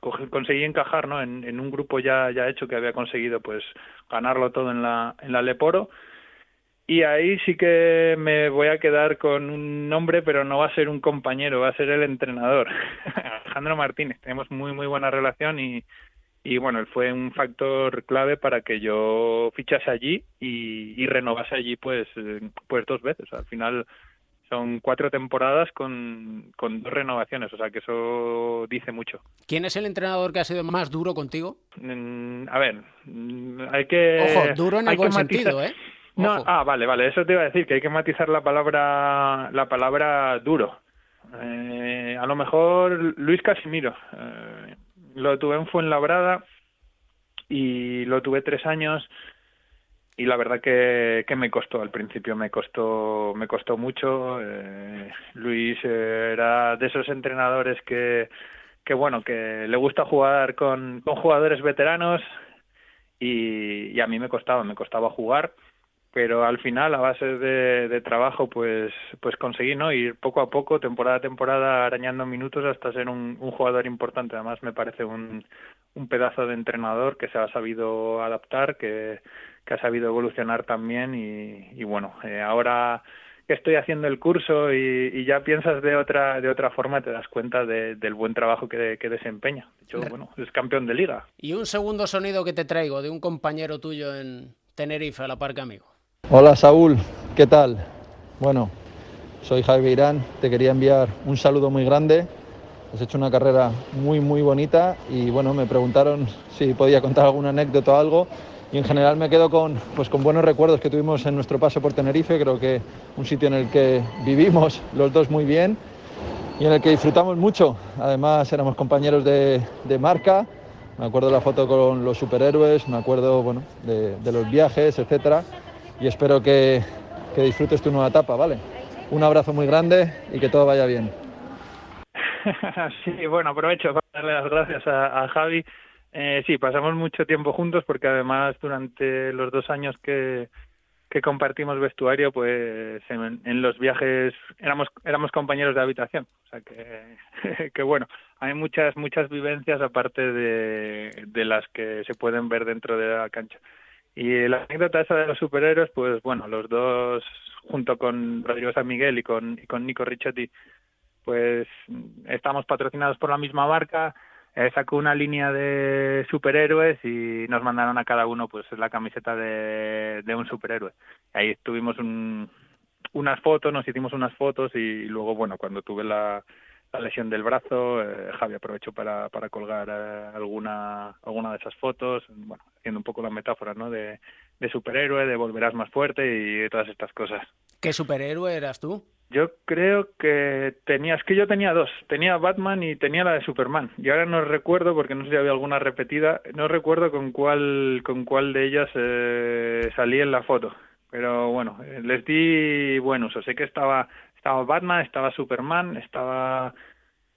pues, conseguí encajar, ¿no? En, en, un grupo ya ya hecho que había conseguido, pues, ganarlo todo en la en la Leporo. Y ahí sí que me voy a quedar con un nombre, pero no va a ser un compañero, va a ser el entrenador, Alejandro Martínez. Tenemos muy muy buena relación y y bueno, él fue un factor clave para que yo fichase allí y, y renovase allí pues pues dos veces. Al final son cuatro temporadas con, con dos renovaciones, o sea que eso dice mucho. ¿Quién es el entrenador que ha sido más duro contigo? Mm, a ver, mm, hay que... Ojo, duro en el buen sentido, ¿eh? No, ah, vale, vale, eso te iba a decir, que hay que matizar la palabra, la palabra duro. Eh, a lo mejor Luis Casimiro, eh, lo tuve en Fuenlabrada y lo tuve tres años y la verdad que, que me costó al principio me costó me costó mucho eh, Luis era de esos entrenadores que que bueno que le gusta jugar con, con jugadores veteranos y, y a mí me costaba me costaba jugar pero al final a base de, de, trabajo pues pues conseguí no ir poco a poco temporada a temporada arañando minutos hasta ser un, un jugador importante además me parece un, un pedazo de entrenador que se ha sabido adaptar que que ha sabido evolucionar también y, y bueno, eh, ahora que estoy haciendo el curso y, y, ya piensas de otra de otra forma te das cuenta de, del buen trabajo que, que desempeña. De hecho, bueno, es campeón de liga. Y un segundo sonido que te traigo de un compañero tuyo en Tenerife, a la Parque Amigo. Hola Saúl, ¿qué tal? Bueno, soy Javi Irán, te quería enviar un saludo muy grande. Has hecho una carrera muy muy bonita y bueno, me preguntaron si podía contar alguna anécdota o algo y en general me quedo con, pues, con buenos recuerdos que tuvimos en nuestro paso por Tenerife, creo que un sitio en el que vivimos los dos muy bien y en el que disfrutamos mucho. Además éramos compañeros de, de marca, me acuerdo la foto con los superhéroes, me acuerdo bueno, de, de los viajes, etcétera, y espero que, que disfrutes tu nueva etapa, ¿vale? Un abrazo muy grande y que todo vaya bien. Sí, bueno, aprovecho para darle las gracias a, a Javi eh, sí, pasamos mucho tiempo juntos porque además durante los dos años que, que compartimos vestuario, pues en, en, los viajes éramos éramos compañeros de habitación, o sea que, que bueno, hay muchas muchas vivencias aparte de, de las que se pueden ver dentro de la cancha. Y la anécdota esa de los superhéroes, pues bueno, los dos junto con Rodrigo San Miguel y con y con Nico Ricciotti, pues estamos patrocinados por la misma marca eh, sacó una línea de superhéroes y nos mandaron a cada uno pues la camiseta de, un superhéroe. Ahí tuvimos un, unas fotos, nos hicimos unas fotos y luego, bueno, cuando tuve la, la lesión del brazo, eh, Javi aprovechó para, para colgar eh, alguna, alguna de esas fotos, bueno, haciendo un poco la metáfora, ¿no? De, de superhéroe, de volverás más fuerte y todas estas cosas. ¿Qué superhéroe eras tú? Yo creo que tenías que yo tenía dos, tenía Batman y tenía la de Superman. Y ahora no recuerdo porque no sé si había alguna repetida, no recuerdo con cuál con cuál de ellas eh, salí en la foto. Pero bueno, les di buen uso. Sé que estaba estaba Batman, estaba Superman, estaba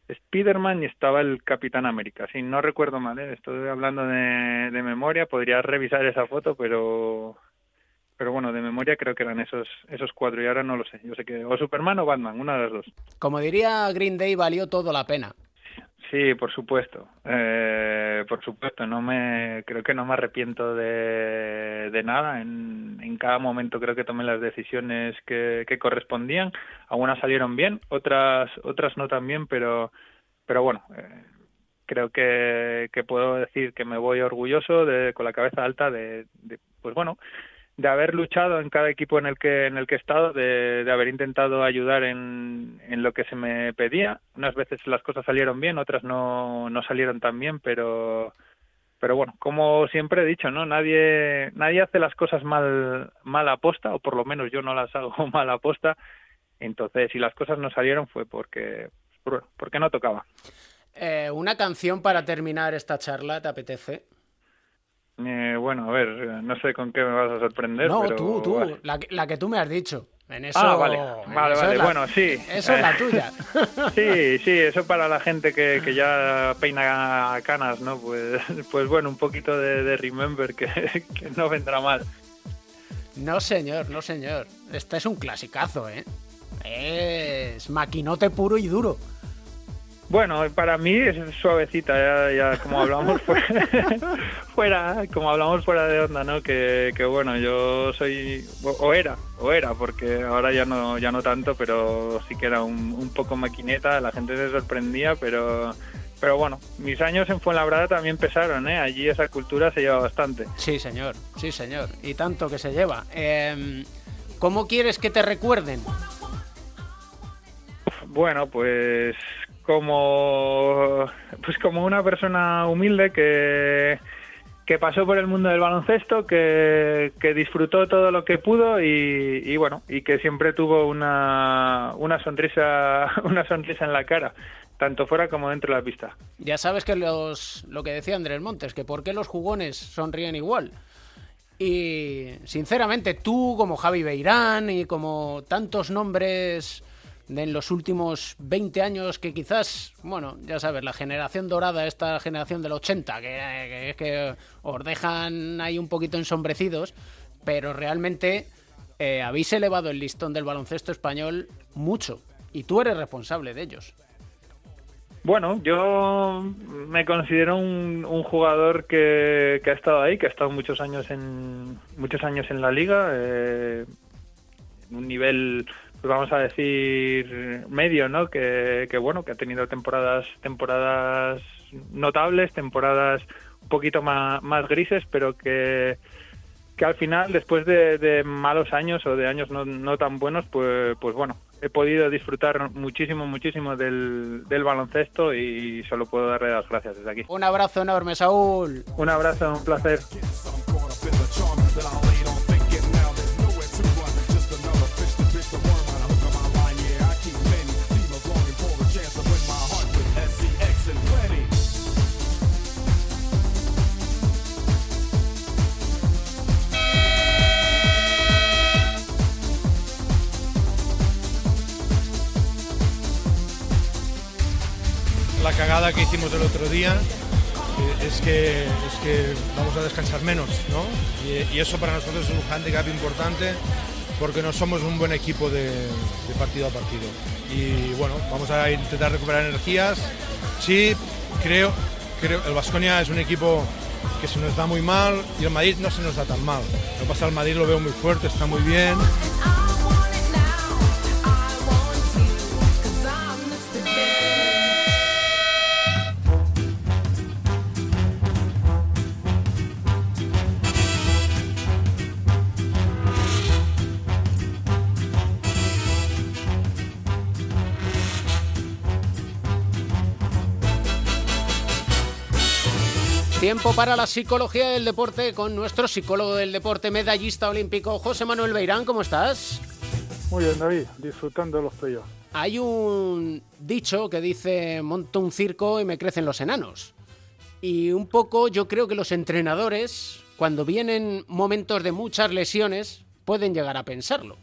Spider-Man y estaba el Capitán América. Si no recuerdo mal, ¿eh? estoy hablando de, de memoria, podría revisar esa foto, pero pero bueno, de memoria creo que eran esos esos cuatro y ahora no lo sé. Yo sé que o Superman o Batman, una de las dos. Como diría Green Day, valió todo la pena. Sí, por supuesto, eh, por supuesto. No me creo que no me arrepiento de, de nada. En, en cada momento creo que tomé las decisiones que, que correspondían. Algunas salieron bien, otras otras no tan bien, pero pero bueno. Eh, creo que, que puedo decir que me voy orgulloso de, con la cabeza alta de, de pues bueno de haber luchado en cada equipo en el que en el que he estado, de, de haber intentado ayudar en, en, lo que se me pedía. Unas veces las cosas salieron bien, otras no, no salieron tan bien, pero pero bueno, como siempre he dicho, ¿no? Nadie nadie hace las cosas mal mal aposta o por lo menos yo no las hago mal aposta. Entonces, si las cosas no salieron fue porque porque no tocaba. Eh, una canción para terminar esta charla, ¿te apetece? Eh, bueno, a ver, no sé con qué me vas a sorprender. No, pero... tú, tú, vale. la, la, que tú me has dicho. En eso, ah, vale, vale, vale. La, bueno, sí. Eso es la tuya. sí, sí, eso para la gente que, que, ya peina canas, ¿no? Pues, pues bueno, un poquito de, de remember que, que, no vendrá mal. No, señor, no, señor. Este es un clasicazo, ¿eh? Es maquinote puro y duro. Bueno, para mí es suavecita, ya, ya como hablamos fuera, fuera, como hablamos fuera de onda, ¿no? Que, que bueno, yo soy, o, era, o era, porque ahora ya no, ya no tanto, pero sí que era un, un poco maquineta, la gente se sorprendía, pero, pero bueno, mis años en Fuenlabrada también pesaron, ¿eh? Allí esa cultura se lleva bastante. Sí, señor, sí, señor, y tanto que se lleva. Eh, ¿Cómo quieres que te recuerden? Bueno, pues como pues como una persona humilde que que pasó por el mundo del baloncesto, que, que disfrutó todo lo que pudo y, bueno, y que siempre tuvo una, una sonrisa, una sonrisa en la cara, tanto fuera como dentro de la pista. Ya sabes que los, lo que decía Andrés Montes, que por qué los jugones sonríen igual. Y sinceramente, tú, como Javi Beirán y como tantos nombres en los últimos 20 años que quizás, bueno, ya sabes, la generación dorada, esta generación del 80, que, que, que os dejan ahí un poquito ensombrecidos, pero realmente eh, habéis elevado el listón del baloncesto español mucho y tú eres responsable de ellos. Bueno, yo me considero un, un jugador que, que, ha estado ahí, que ha estado muchos años en muchos años en la liga, eh, un nivel pues vamos a decir medio, ¿no? Que, que, bueno, que ha tenido temporadas temporadas notables, temporadas un poquito más, más grises, pero que que al final, después de, de malos años o de años no, no, tan buenos, pues, pues bueno, he podido disfrutar muchísimo, muchísimo del, del baloncesto y solo puedo darle las gracias desde aquí. Un abrazo enorme, Saúl. Un abrazo, un placer. Cagada que hicimos el otro día eh, es que, es que vamos a descansar menos, ¿no? Y, y, eso para nosotros es un handicap importante porque no somos un buen equipo de, de, partido a partido. Y bueno, vamos a intentar recuperar energías. Sí, creo, creo el Vasconia es un equipo que se nos da muy mal y el Madrid no se nos da tan mal. Lo pasa el Madrid lo veo muy fuerte, está muy bien. Tiempo para la psicología del deporte con nuestro psicólogo del deporte, medallista olímpico, José Manuel Beirán. ¿Cómo estás? Muy bien, David, disfrutando de los playoffs. Hay un dicho que dice: monto un circo y me crecen los enanos. Y un poco yo creo que los entrenadores, cuando vienen momentos de muchas lesiones, pueden llegar a pensarlo.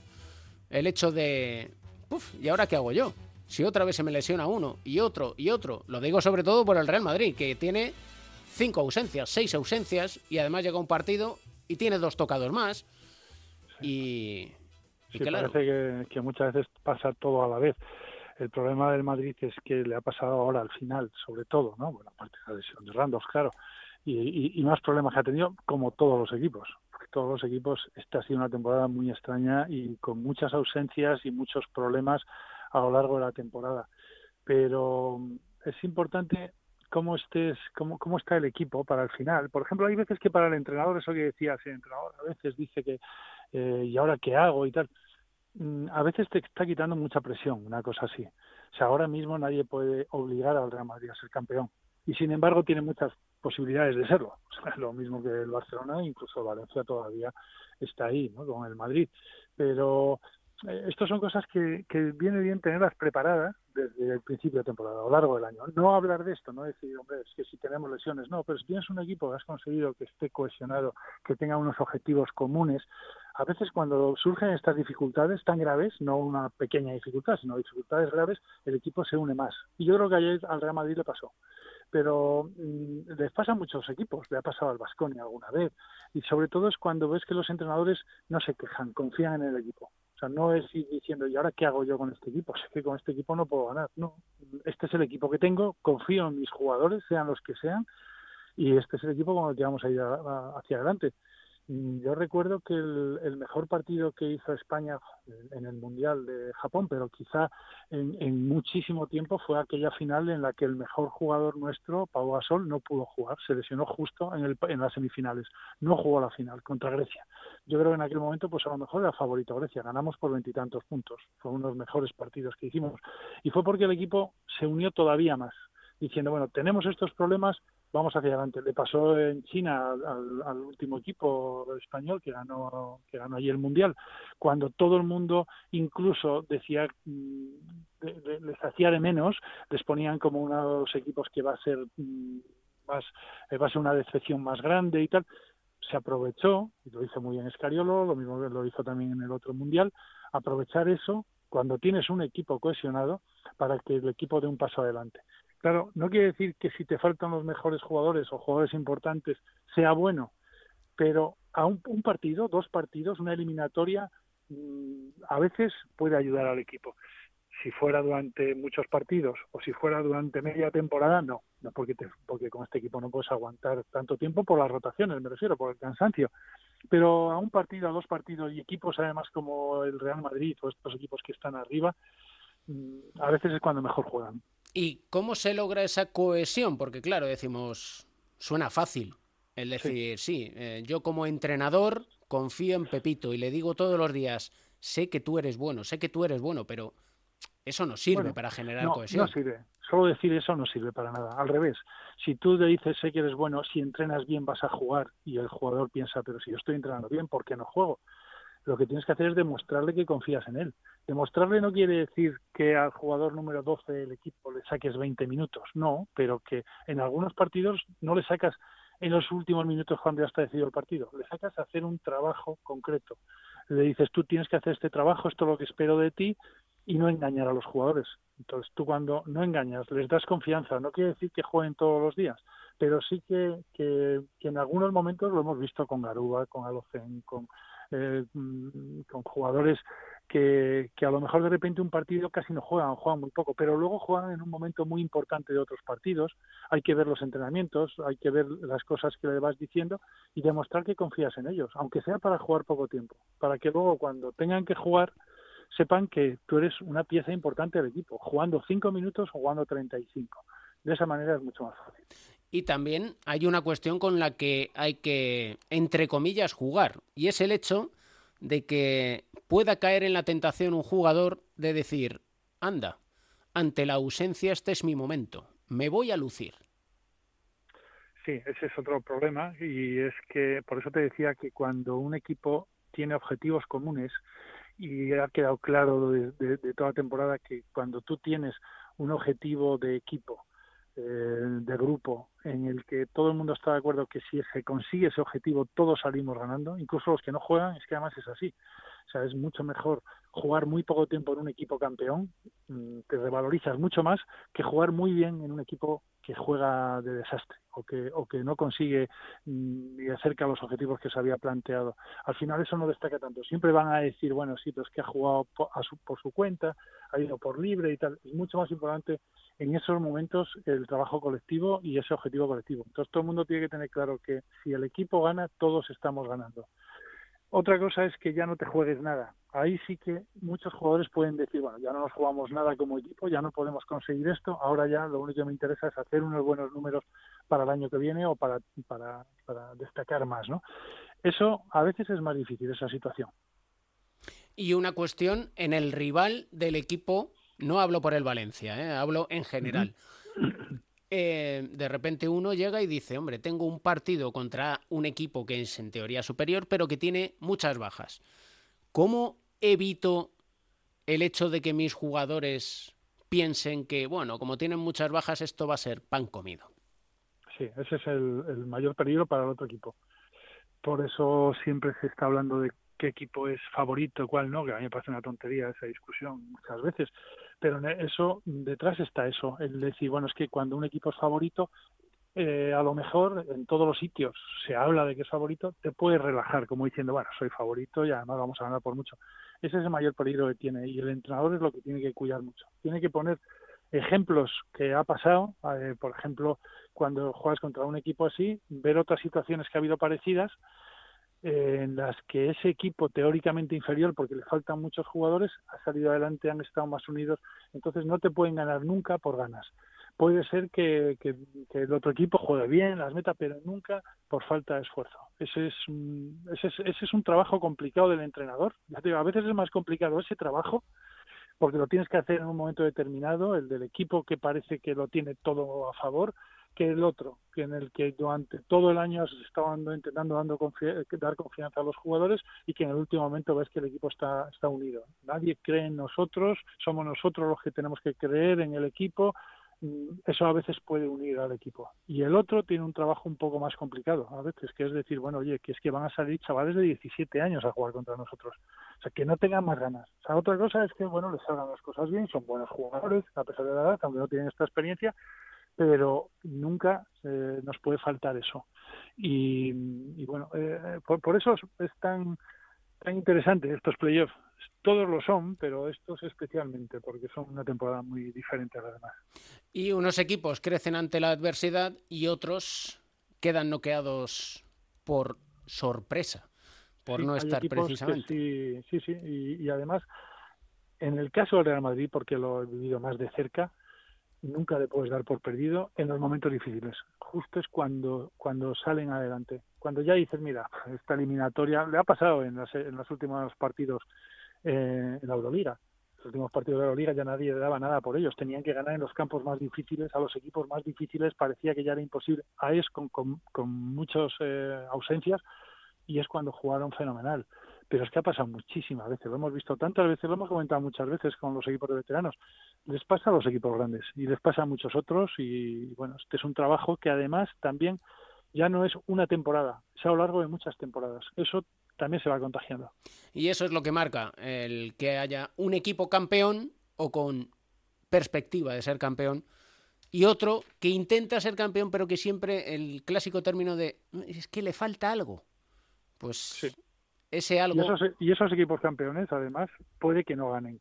El hecho de, Uf, ¿y ahora qué hago yo? si otra vez se me lesiona uno y otro y otro? Lo digo sobre todo por el Real Madrid, que tiene cinco ausencias, seis ausencias y además llega un partido y tiene dos tocados más. Y, sí, parece que, muchas veces pasa todo a la vez. El problema del Madrid es que le ha pasado ahora al final, sobre todo, ¿no? Bueno, aparte de la lesión de Randolph, claro, y, más problemas que ha tenido, como todos los equipos. Porque todos los equipos, esta ha sido una temporada muy extraña y con muchas ausencias y muchos problemas a lo largo de la temporada. Pero es importante cómo estés, cómo, cómo está el equipo para el final. Por ejemplo, hay veces que para el entrenador, eso que decías, el entrenador a veces dice que, eh, ¿y ahora qué hago? y tal. Mm, a veces te está quitando mucha presión, una cosa así. O sea, ahora mismo nadie puede obligar al Real Madrid a ser campeón. Y sin embargo tiene muchas posibilidades de serlo. O sea, lo mismo que el Barcelona, incluso Valencia todavía está ahí, ¿no? Con el Madrid. Pero eh, estas son cosas que, que viene bien tenerlas preparadas desde el principio de temporada, a lo largo del año. No hablar de esto, no decir, hombre, es que si tenemos lesiones, no, pero si tienes un equipo que has conseguido que esté cohesionado, que tenga unos objetivos comunes, a veces cuando surgen estas dificultades tan graves, no una pequeña dificultad, sino dificultades graves, el equipo se une más. Y yo creo que ayer al Real Madrid le pasó. Pero mm, les pasa a muchos equipos, le ha pasado al Vasconia alguna vez. Y sobre todo es cuando ves que los entrenadores no se quejan, confían en el equipo. O sea, no es ir diciendo, ¿y ahora qué hago yo con este equipo? Sé que con este equipo no puedo ganar. No, este es el equipo que tengo, confío en mis jugadores, sean los que sean, y este es el equipo con el que vamos a ir hacia adelante. Yo recuerdo que el, mejor partido que hizo España en el Mundial de Japón, pero quizá en, muchísimo tiempo, fue aquella final en la que el mejor jugador nuestro, Pau Gasol, no pudo jugar, se lesionó justo en, el, en las semifinales, no jugó la final contra Grecia. Yo creo que en aquel momento, pues a lo mejor era favorito Grecia, ganamos por veintitantos puntos, fue uno de los mejores partidos que hicimos, y fue porque el equipo se unió todavía más, diciendo, bueno, tenemos estos problemas, vamos hacia adelante. Le pasó en China al, último equipo español que ganó que ganó allí el mundial, cuando todo el mundo incluso decía mm, les hacía de menos, les ponían como uno de los equipos que va a ser mm, más eh, va a ser una decepción más grande y tal. Se aprovechó, y lo hizo muy bien Escariolo, lo mismo lo hizo también en el otro mundial, aprovechar eso cuando tienes un equipo cohesionado para que el equipo dé un paso adelante. Claro, no quiere decir que si te faltan los mejores jugadores o jugadores importantes sea bueno, pero a un, partido, dos partidos, una eliminatoria, mm, a veces puede ayudar al equipo. Si fuera durante muchos partidos o si fuera durante media temporada, no, no porque, porque con este equipo no puedes aguantar tanto tiempo por las rotaciones, me refiero, por el cansancio. Pero a un partido, a dos partidos y equipos además como el Real Madrid o estos equipos que están arriba, mm, a veces es cuando mejor juegan. ¿Y cómo se logra esa cohesión? Porque claro, decimos, suena fácil el decir, sí, eh, yo como entrenador confío en Pepito y le digo todos los días, sé que tú eres bueno, sé que tú eres bueno, pero eso no sirve para generar cohesión. No sirve. Solo decir eso no sirve para nada. Al revés, si tú le dices sé que eres bueno, si entrenas bien vas a jugar y el jugador piensa, pero si yo estoy entrenando bien, ¿por qué no juego? Lo que tienes que hacer es demostrarle que confías en él. Demostrarle no quiere decir que al jugador número 12 del equipo le saques 20 minutos, no, pero que en algunos partidos no le sacas en los últimos minutos cuando ya está decidido el partido, le sacas a hacer un trabajo concreto. Le dices, tú tienes que hacer este trabajo, esto es lo que espero de ti, y no engañar a los jugadores. Entonces, tú cuando no engañas, les das confianza, no quiere decir que jueguen todos los días, pero sí que, que, que en algunos momentos lo hemos visto con Garuba, con Alocen, con, eh, mm, con jugadores que, que, a lo mejor de repente un partido casi no juegan, juegan muy poco, pero luego juegan en un momento muy importante de otros partidos. Hay que ver los entrenamientos, hay que ver las cosas que le vas diciendo y demostrar que confías en ellos, aunque sea para jugar poco tiempo, para que luego cuando tengan que jugar sepan que tú eres una pieza importante del equipo, jugando cinco minutos o jugando 35. De esa manera es mucho más fácil. Y también hay una cuestión con la que hay que, entre comillas, jugar. Y es el hecho de que pueda caer en la tentación un jugador de decir, anda, ante la ausencia este es mi momento, me voy a lucir. Sí, ese es otro problema y es que por eso te decía que cuando un equipo tiene objetivos comunes y ha quedado claro de, de toda temporada que cuando tú tienes un objetivo de equipo eh, de grupo en el que todo el mundo está de acuerdo que si se consigue ese objetivo todos salimos ganando, incluso los que no juegan, es que además es así. O sea, es mucho mejor jugar muy poco tiempo en un equipo campeón, mm, te revalorizas mucho más que jugar muy bien en un equipo que juega de desastre o que, o que no consigue mm, ni acerca los objetivos que se había planteado. Al final eso no destaca tanto. Siempre van a decir, bueno, sí, pero es que ha jugado por, su, cuenta, ha ido por libre y tal. Es mucho más importante en esos momentos el trabajo colectivo y ese objetivo colectivo. Entonces todo el mundo tiene que tener claro que si el equipo gana, todos estamos ganando. Otra cosa es que ya no te juegues nada. Ahí sí que muchos jugadores pueden decir, bueno, ya no nos jugamos nada como equipo, ya no podemos conseguir esto, ahora ya lo único que me interesa es hacer unos buenos números para el año que viene o para, para, para destacar más, ¿no? Eso a veces es más difícil, esa situación. Y una cuestión en el rival del equipo, no hablo por el Valencia, ¿eh? hablo en general. Eh, de repente uno llega y dice, hombre, tengo un partido contra un equipo que es en teoría superior, pero que tiene muchas bajas. ¿Cómo evito el hecho de que mis jugadores piensen que, bueno, como tienen muchas bajas, esto va a ser pan comido? Sí, ese es el, mayor peligro para el otro equipo. Por eso siempre se está hablando de qué equipo es favorito, cuál no, que a mí me parece una tontería esa discusión muchas veces, pero eso detrás está eso, el decir, bueno, es que cuando un equipo es favorito, eh, a lo mejor en todos los sitios se habla de que es favorito, te puedes relajar como diciendo, bueno, soy favorito y además vamos a ganar por mucho. Ese es el mayor peligro que tiene y el entrenador es lo que tiene que cuidar mucho. Tiene que poner ejemplos que ha pasado, eh, por ejemplo, cuando juegas contra un equipo así, ver otras situaciones que ha habido parecidas en las que ese equipo teóricamente inferior, porque le faltan muchos jugadores, ha salido adelante, han estado más unidos, entonces no te pueden ganar nunca por ganas. Puede ser que, que, el otro equipo juegue bien, las metas, pero nunca por falta de esfuerzo. Ese es, ese es, ese es un trabajo complicado del entrenador. Ya te digo, a veces es más complicado ese trabajo porque lo tienes que hacer en un momento determinado, el del equipo que parece que lo tiene todo a favor, que el otro, que en el que durante todo el año se estaban intentando dando dar confianza a los jugadores y que en el último momento ves que el equipo está, está unido. Nadie cree en nosotros, somos nosotros los que tenemos que creer en el equipo, mm, eso a veces puede unir al equipo. Y el otro tiene un trabajo un poco más complicado a veces, que es decir, bueno, oye, que es que van a salir chavales de 17 años a jugar contra nosotros. O sea, que no tengan más ganas. O sea, otra cosa es que, bueno, les salgan las cosas bien, son buenos jugadores, a pesar de la edad, aunque no tienen esta experiencia, pero nunca eh, nos puede faltar eso. Y, bueno, eh, por, eso es, tan, tan interesante estos playoffs. Todos lo son, pero estos especialmente, porque son una temporada muy diferente a las demás. Y unos equipos crecen ante la adversidad y otros quedan noqueados por sorpresa, por no estar precisamente. Sí, sí, sí. Y, y además, en el caso del Real Madrid, porque lo he vivido más de cerca, nunca le puedes dar por perdido en los momentos difíciles. Justo es cuando, cuando salen adelante. Cuando ya dices, mira, esta eliminatoria, le ha pasado en, en los últimos partidos eh, en la Euroliga. Los últimos partidos de la Euroliga ya nadie le daba nada por ellos. Tenían que ganar en los campos más difíciles, a los equipos más difíciles, parecía que ya era imposible. A es con, con, con muchas eh, ausencias y es cuando jugaron fenomenal pero es que ha pasado muchísimas veces, lo hemos visto tantas veces, lo hemos comentado muchas veces con los equipos de veteranos, les pasa a los equipos grandes y les pasa a muchos otros y bueno, este es un trabajo que además también ya no es una temporada, es a lo largo de muchas temporadas. Eso también se va contagiando. Y eso es lo que marca el que haya un equipo campeón o con perspectiva de ser campeón y otro que intenta ser campeón pero que siempre el clásico término de es que le falta algo. Pues ese algo. Y esos, equipos campeones, además, puede que no ganen,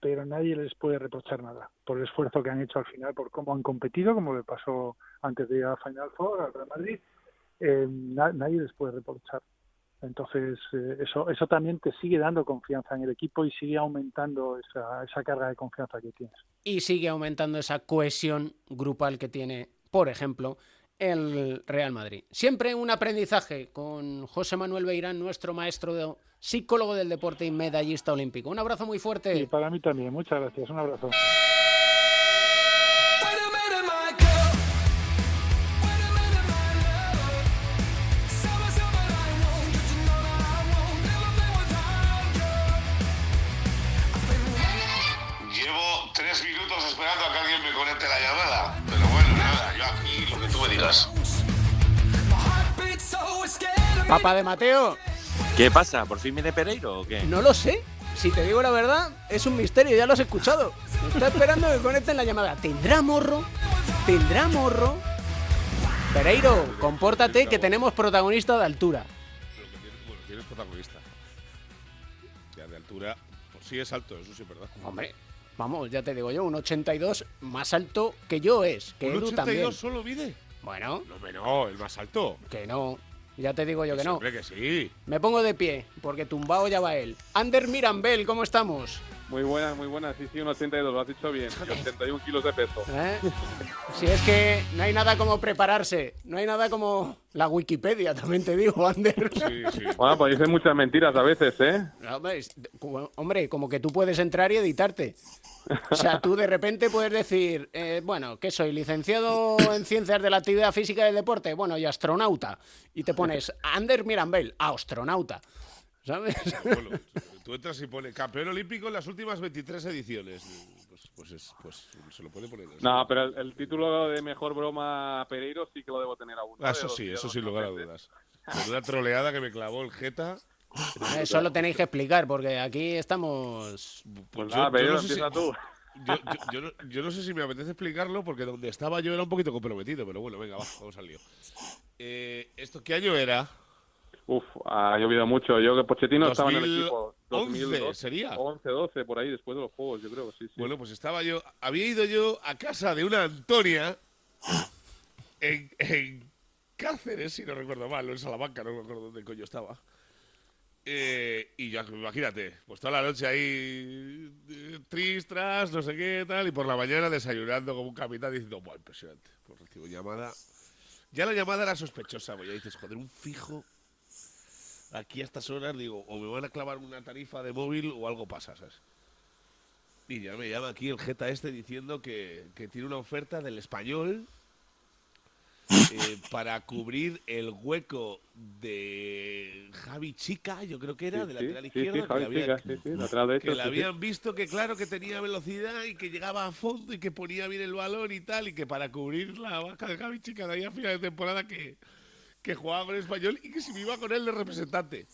pero nadie les puede reprochar nada por el esfuerzo que han hecho al final, por cómo han competido, como le pasó antes de ir a Final Four, al Real Madrid. Eh, nadie les puede reprochar. Entonces, eh, eso, eso también te sigue dando confianza en el equipo y sigue aumentando esa, esa carga de confianza que tienes. Y sigue aumentando esa cohesión grupal que tiene, por ejemplo, el Real Madrid. Siempre un aprendizaje con José Manuel Beirán, nuestro maestro psicólogo del deporte y medallista olímpico. Un abrazo muy fuerte. Y para mí también, muchas gracias. Un abrazo. Papá de Mateo, ¿Qué pasa? ¿Por fin viene Pereiro o qué? no lo sé. Si te digo la verdad, es un misterio, ya lo has escuchado. Está esperando que conecten la llamada. ¿Tendrá morro? ¿Tendrá morro? Pereiro, compórtate que tenemos protagonista de altura. Bueno, tienes protagonista. Ya de altura, pues sí es alto, eso sí es verdad. Hombre, vamos, ya te digo yo, un 82 más alto que yo es, que ¿Un Edu 82 también. solo mide? Bueno, No, no, el más alto. que no. Ya te digo yo que no. Hombre, que sí. Me pongo de pie, porque tumbado ya va él. Ander Mirambel, ¿cómo estamos? Muy buena, muy buena. Sí, sí, un 82, lo has dicho bien. Y 81 kilos de peso. ¿Eh? Si es que no hay nada como prepararse, no hay nada como la Wikipedia, también te digo, Ander. Sí, sí. Bueno, pues dicen muchas mentiras a veces, ¿eh? No, Hombre, como que tú puedes entrar y editarte. O sea, tú de repente puedes decir, eh, bueno, ¿qué soy? ¿Licenciado en Ciencias de la Actividad Física y del Deporte? Bueno, y astronauta. Y te pones Ander Mirambel, astronauta. ¿Sabes? Bueno, tú entras y pone campeón olímpico en las últimas 23 ediciones. Pues, pues, es- pues se lo puede poner. así. No, pero el, el título de mejor broma Pereiro sí que lo debo tener aún. Ah, eso sí, eso sin lugar a dudas. Con una troleada que me clavó el Jeta. Eso lo tenéis que explicar, porque aquí estamos... Pues yo- nada, yo Pereiro, no sé si- tú. Yo, yo- yo no, yo no sé si me apetece explicarlo porque donde estaba yo era un poquito comprometido, pero bueno, venga, va, vamos al lío. Eh, ¿Esto qué año era? Uf, ha llovido mucho. Yo que Pochettino estaba en el equipo. 2011 2012, sería. 11, 12, por ahí, después de los juegos, yo creo, sí, sí. Bueno, pues estaba yo, había ido yo a casa de una Antonia en, en Cáceres, si no recuerdo mal, o en Salamanca, no me acuerdo dónde coño estaba. Eh, y ya, imagínate, pues toda la noche ahí eh, tristras, no sé qué tal, y por la mañana desayunando como un capitán diciendo, ¡buah, impresionante! Pues recibo llamada. Ya la llamada era sospechosa, pues ya dices, joder, un fijo aquí a estas horas, digo, o me van a clavar una tarifa de móvil o algo pasa, ¿sabes? Y ya me llama aquí el Jeta este diciendo que, que tiene una oferta del español eh, para cubrir el hueco de Javi Chica, yo creo que era, Sí, de lateral sí, izquierdo. sí, que Chica, le sí. habían visto que claro que tenía velocidad y que llegaba a fondo y que ponía bien el balón y tal, y que para cubrir la baja de Javi Chica de ahí a final de temporada que, que jugaba con el español y que si me iba con él de representante.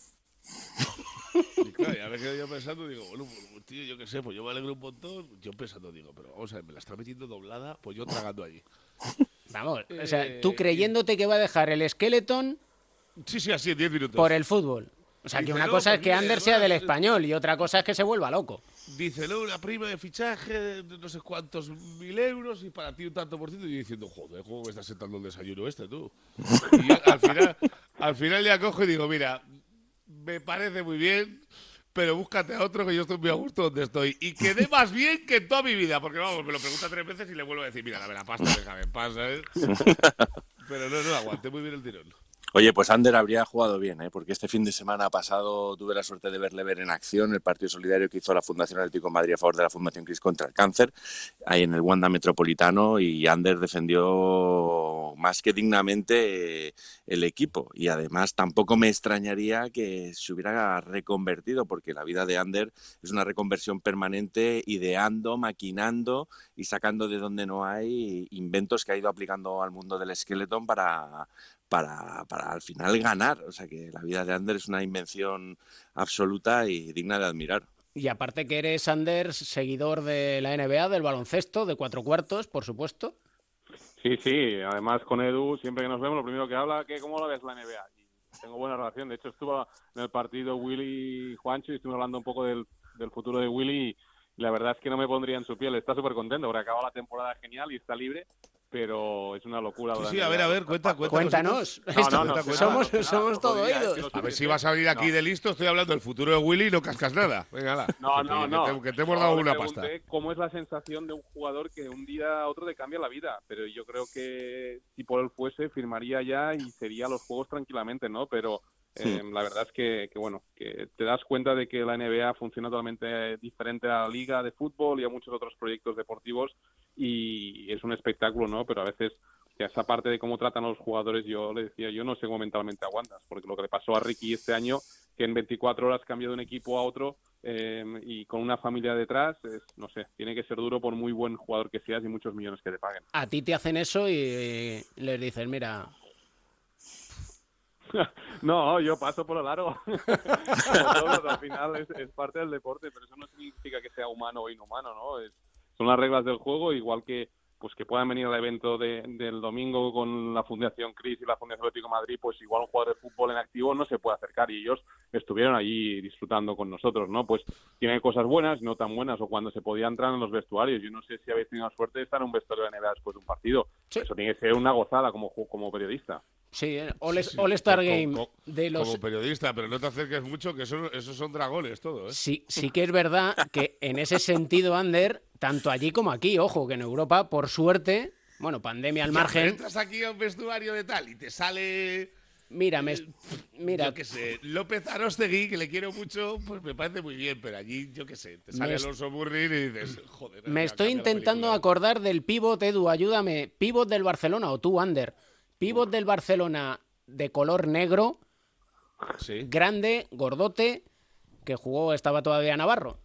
Y claro, ya me quedé yo pensando, digo, bueno, pues, tío, yo qué sé, pues yo me alegro un montón. Yo pensando, digo, pero vamos a ver, me la está metiendo doblada, pues yo tragando allí. Vamos, o sea, Eh, tú creyéndote que va a dejar el Skeleton Sí, sí, así en 10 minutos. por el fútbol. O sea, que una cosa es que Ander sea del español y otra cosa es que se vuelva loco. Dice, no, una prima de fichaje de no sé cuántos mil euros y para ti un tanto por ciento. Y yo diciendo, joder, ¿cómo me estás sentando el desayuno este tú? Y al final, al final ya cojo y digo, mira, me parece muy bien, pero búscate a otro que yo estoy muy a gusto donde estoy. Y quedé más bien que en toda mi vida, porque vamos, me lo pregunta tres veces y le vuelvo a decir, mira, dame la pasta, déjame en paz, ¿sabes? Pero no, no, aguanté muy bien el tirón. Oye, pues Ander habría jugado bien, ¿eh? porque este fin de semana pasado tuve la suerte de verle ver en acción el partido solidario que hizo la Fundación Atlético Madrid a favor de la Fundación Cris contra el cáncer, ahí en el Wanda Metropolitano, y Ander defendió más que dignamente eh, el equipo. Y además tampoco me extrañaría que se hubiera reconvertido, porque la vida de Ander es una reconversión permanente, ideando, maquinando y sacando de donde no hay inventos que ha ido aplicando al mundo del skeleton para para, para al final ganar. O sea que la vida de Ander es una invención absoluta y digna de admirar. Y aparte que eres, Anders, seguidor de la NBA, del baloncesto, de cuatro cuartos, por supuesto. Sí, sí, además con Edu, siempre que nos vemos, lo primero que habla, que ¿cómo lo ves la NBA? Y tengo buena relación, de hecho estuvo en el partido Willy y Juancho y estuvimos hablando un poco del, del futuro de Willy y la verdad es que no me pondría en su piel, está súper contento porque acaba la temporada genial y está libre, pero es una locura. Sí, sí, a ver, a ver, cuenta, cuenta. Cuéntanos. Esto- Cuenta, cuenta. somos somos todo oídos. A ver si vas a venir aquí No. de listo, estoy hablando del futuro de Willy y no cascas nada. Venga, la. No, no, que, no. te, que te hemos No, dado una pasta. ¿Cómo es la sensación de un jugador que un día a otro te cambia la vida? Pero yo creo que si por él fuese, firmaría ya y sería los juegos tranquilamente, ¿no? Pero eh, la verdad es que, que, bueno, que te das cuenta de que la NBA funciona totalmente diferente a la liga de fútbol y a muchos otros proyectos deportivos y es un espectáculo, ¿no? Pero a veces que esa parte de cómo tratan a los jugadores, yo le decía, yo no sé cómo mentalmente aguantas, porque lo que le pasó a Ricky este año, que en 24 horas cambió de un equipo a otro, eh, y con una familia detrás, es, no sé, tiene que ser duro por muy buen jugador que seas y muchos millones que te paguen. A ti te hacen eso y les dices, mira, no, yo paso por lo largo. Al final es, es, parte del deporte, pero eso no significa que sea humano o inhumano, ¿no? Es, son las reglas del juego, igual que pues que puedan venir al evento de, del domingo con la Fundación Cris y la Fundación Atlético Madrid, pues igual un jugador de fútbol en activo no se puede acercar y ellos estuvieron allí disfrutando con nosotros, ¿no? Pues tienen cosas buenas, no tan buenas, o cuando se podía entrar en los vestuarios. Yo no sé si habéis tenido la suerte de estar en un vestuario de NBA después de un partido. Sí. Eso tiene que ser una gozada como, como periodista. Sí, All, sí, All Star Game como, de los... Como periodista, pero no te acerques mucho, que eso, esos son dragones todo, ¿eh? Sí, sí que es verdad que en ese sentido, Ander, tanto allí como aquí, ojo, que en Europa, por suerte, bueno, pandemia al margen... Ya, entras aquí a un vestuario de tal y te sale... Mira, me, mira. Yo qué sé, López Arostegui, que le quiero mucho, pues me parece muy bien, pero allí, yo qué sé, te sale Alonso Burrin y dices, joder. Me estoy intentando acordar del pivot, Edu, ayúdame. Pivot del Barcelona, o tú, Ander. Pivot del Barcelona de color negro, sí. grande, gordote, que jugó, estaba todavía Navarro.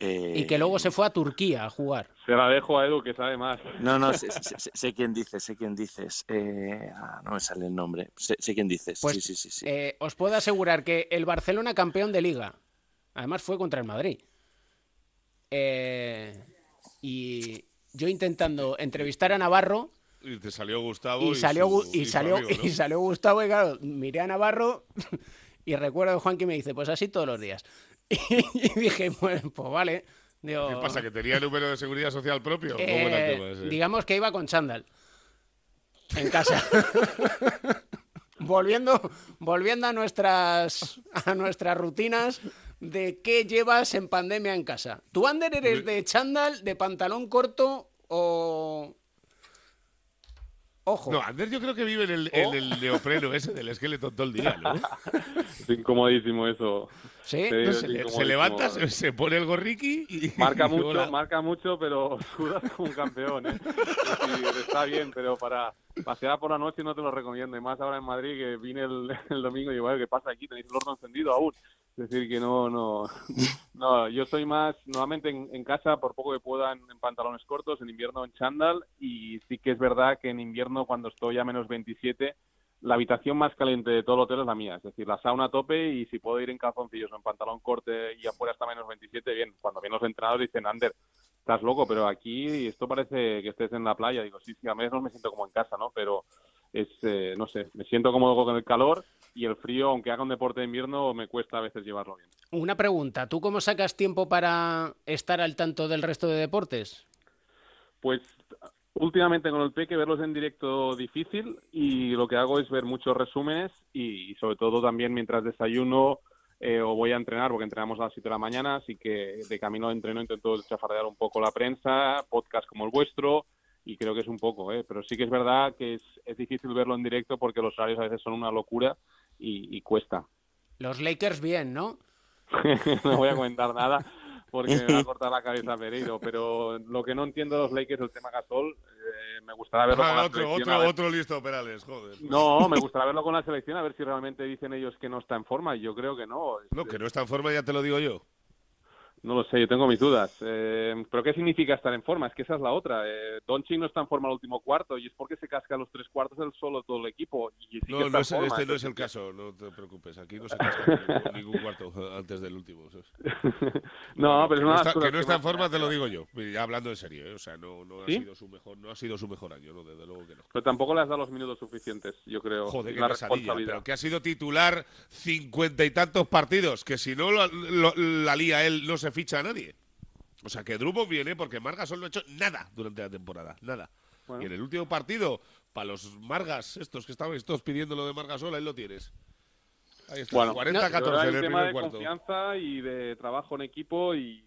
Eh... Y que luego se fue a Turquía a jugar. Se la dejo a Edu, que sabe más. No, no, sé, sé, sé quién dices, sé quién dices. Eh, ah, no me sale el nombre. Sé, sé quién dices. Pues, sí, sí, sí. sí. Eh, os puedo asegurar que el Barcelona campeón de liga, además fue contra el Madrid. Eh, y yo intentando entrevistar a Navarro, y te salió Gustavo. Y, y salió, su, y, y salió, amigo, ¿no? y salió Gustavo, y claro, miré a Navarro y recuerdo que Juan que me dice, pues así todos los días. Y dije, bueno, pues vale. Digo, ¿Qué pasa? ¿Que tenía número de seguridad social propio? ¿Cómo eh, era el tema ese? digamos que iba con chándal. En casa. volviendo, volviendo a nuestras, a nuestras rutinas de qué llevas en pandemia en casa. ¿Tú, Ander, eres de chándal, de pantalón corto o, Ojo. No, Ander yo creo que vive en el, en el neopreno ese del esqueleto todo el día, ¿no? Es incomodísimo eso. ¿Sí? No, es se, levanta, se, se pone el gorriqui y... Marca y mucho, marca mucho, pero sudas como un campeón, ¿eh? Decir, está bien, pero para pasear por la noche no te lo recomiendo. Y más ahora en Madrid, que vine el, el domingo y digo, "Oye, ¿qué pasa aquí? Tenéis el horno encendido aún. Es decir, que no, no, no, yo soy más, normalmente en, en casa, por poco que pueda, en, en pantalones cortos, en invierno en chándal, y sí que es verdad que en invierno, cuando estoy a menos 27, la habitación más caliente de todo el hotel es la mía, es decir, la sauna a tope y si puedo ir en calzoncillos o en pantalón corte y afuera hasta menos 27, bien. Cuando vienen los entrenadores dicen, Ander, estás loco, pero aquí esto parece que estés en la playa. Digo, sí, sí, a menos me siento como en casa, ¿no? Pero es, eh, no sé, me siento cómodo con el calor y el frío, aunque haga un deporte de invierno, me cuesta a veces llevarlo bien. Una pregunta, ¿tú cómo sacas tiempo para estar al tanto del resto de deportes? Pues últimamente con el Peque verlos en directo difícil y lo que hago es ver muchos resúmenes y, sobre todo también mientras desayuno eh, o voy a entrenar porque entrenamos a las 7 de la mañana, así que de camino de entreno intento chafardear un poco la prensa, podcast como el vuestro y creo que es un poco, ¿eh? pero sí que es verdad que es, es difícil verlo en directo porque los horarios a veces son una locura y, y cuesta. Los Lakers bien, ¿no? no voy a comentar nada porque me va a cortar la cabeza Pereiro, pero lo que no entiendo de los Lakers, el tema Gasol, eh, me gustaría verlo con Ah, la otro, selección, otro, otro listo Perales, joder. No, me gustaría verlo con la selección, a ver si realmente dicen ellos que no está en forma, y yo creo que no. No, que no está en forma, ya te lo digo yo. No lo sé, yo tengo mis dudas. Eh, ¿Pero qué significa estar en forma? Es que esa es la otra. Eh, Doncic no está en forma el último cuarto, y es porque se casca los tres cuartos el solo todo el equipo. Y sí que No, está no es, forma, este no es el caso, no te preocupes. Aquí no se casca ningún, cuarto antes del último. ¿sabes? No, pero que es no una las está, que no está en forma, te lo digo yo. Ya hablando en serio, ¿eh? o sea, no, no ha ¿Sí? sido su mejor, no ha sido su mejor año, no, desde luego que no. Pero tampoco le has dado los minutos suficientes, yo creo. Joder, qué la pesadilla, pero que ha sido titular cincuenta y tantos partidos, que si no lo- lo- la lía él, no se ficha a nadie. O sea, que Drummond viene porque Margasol no ha hecho nada durante la temporada, nada. Bueno. Y en el último partido, para los Margas, estos que estaban todos pidiendo lo de Margasol, ahí lo tienes. Ahí está, Bueno, 40-14 Pero hay en el tema de cuarto. confianza y de trabajo en equipo y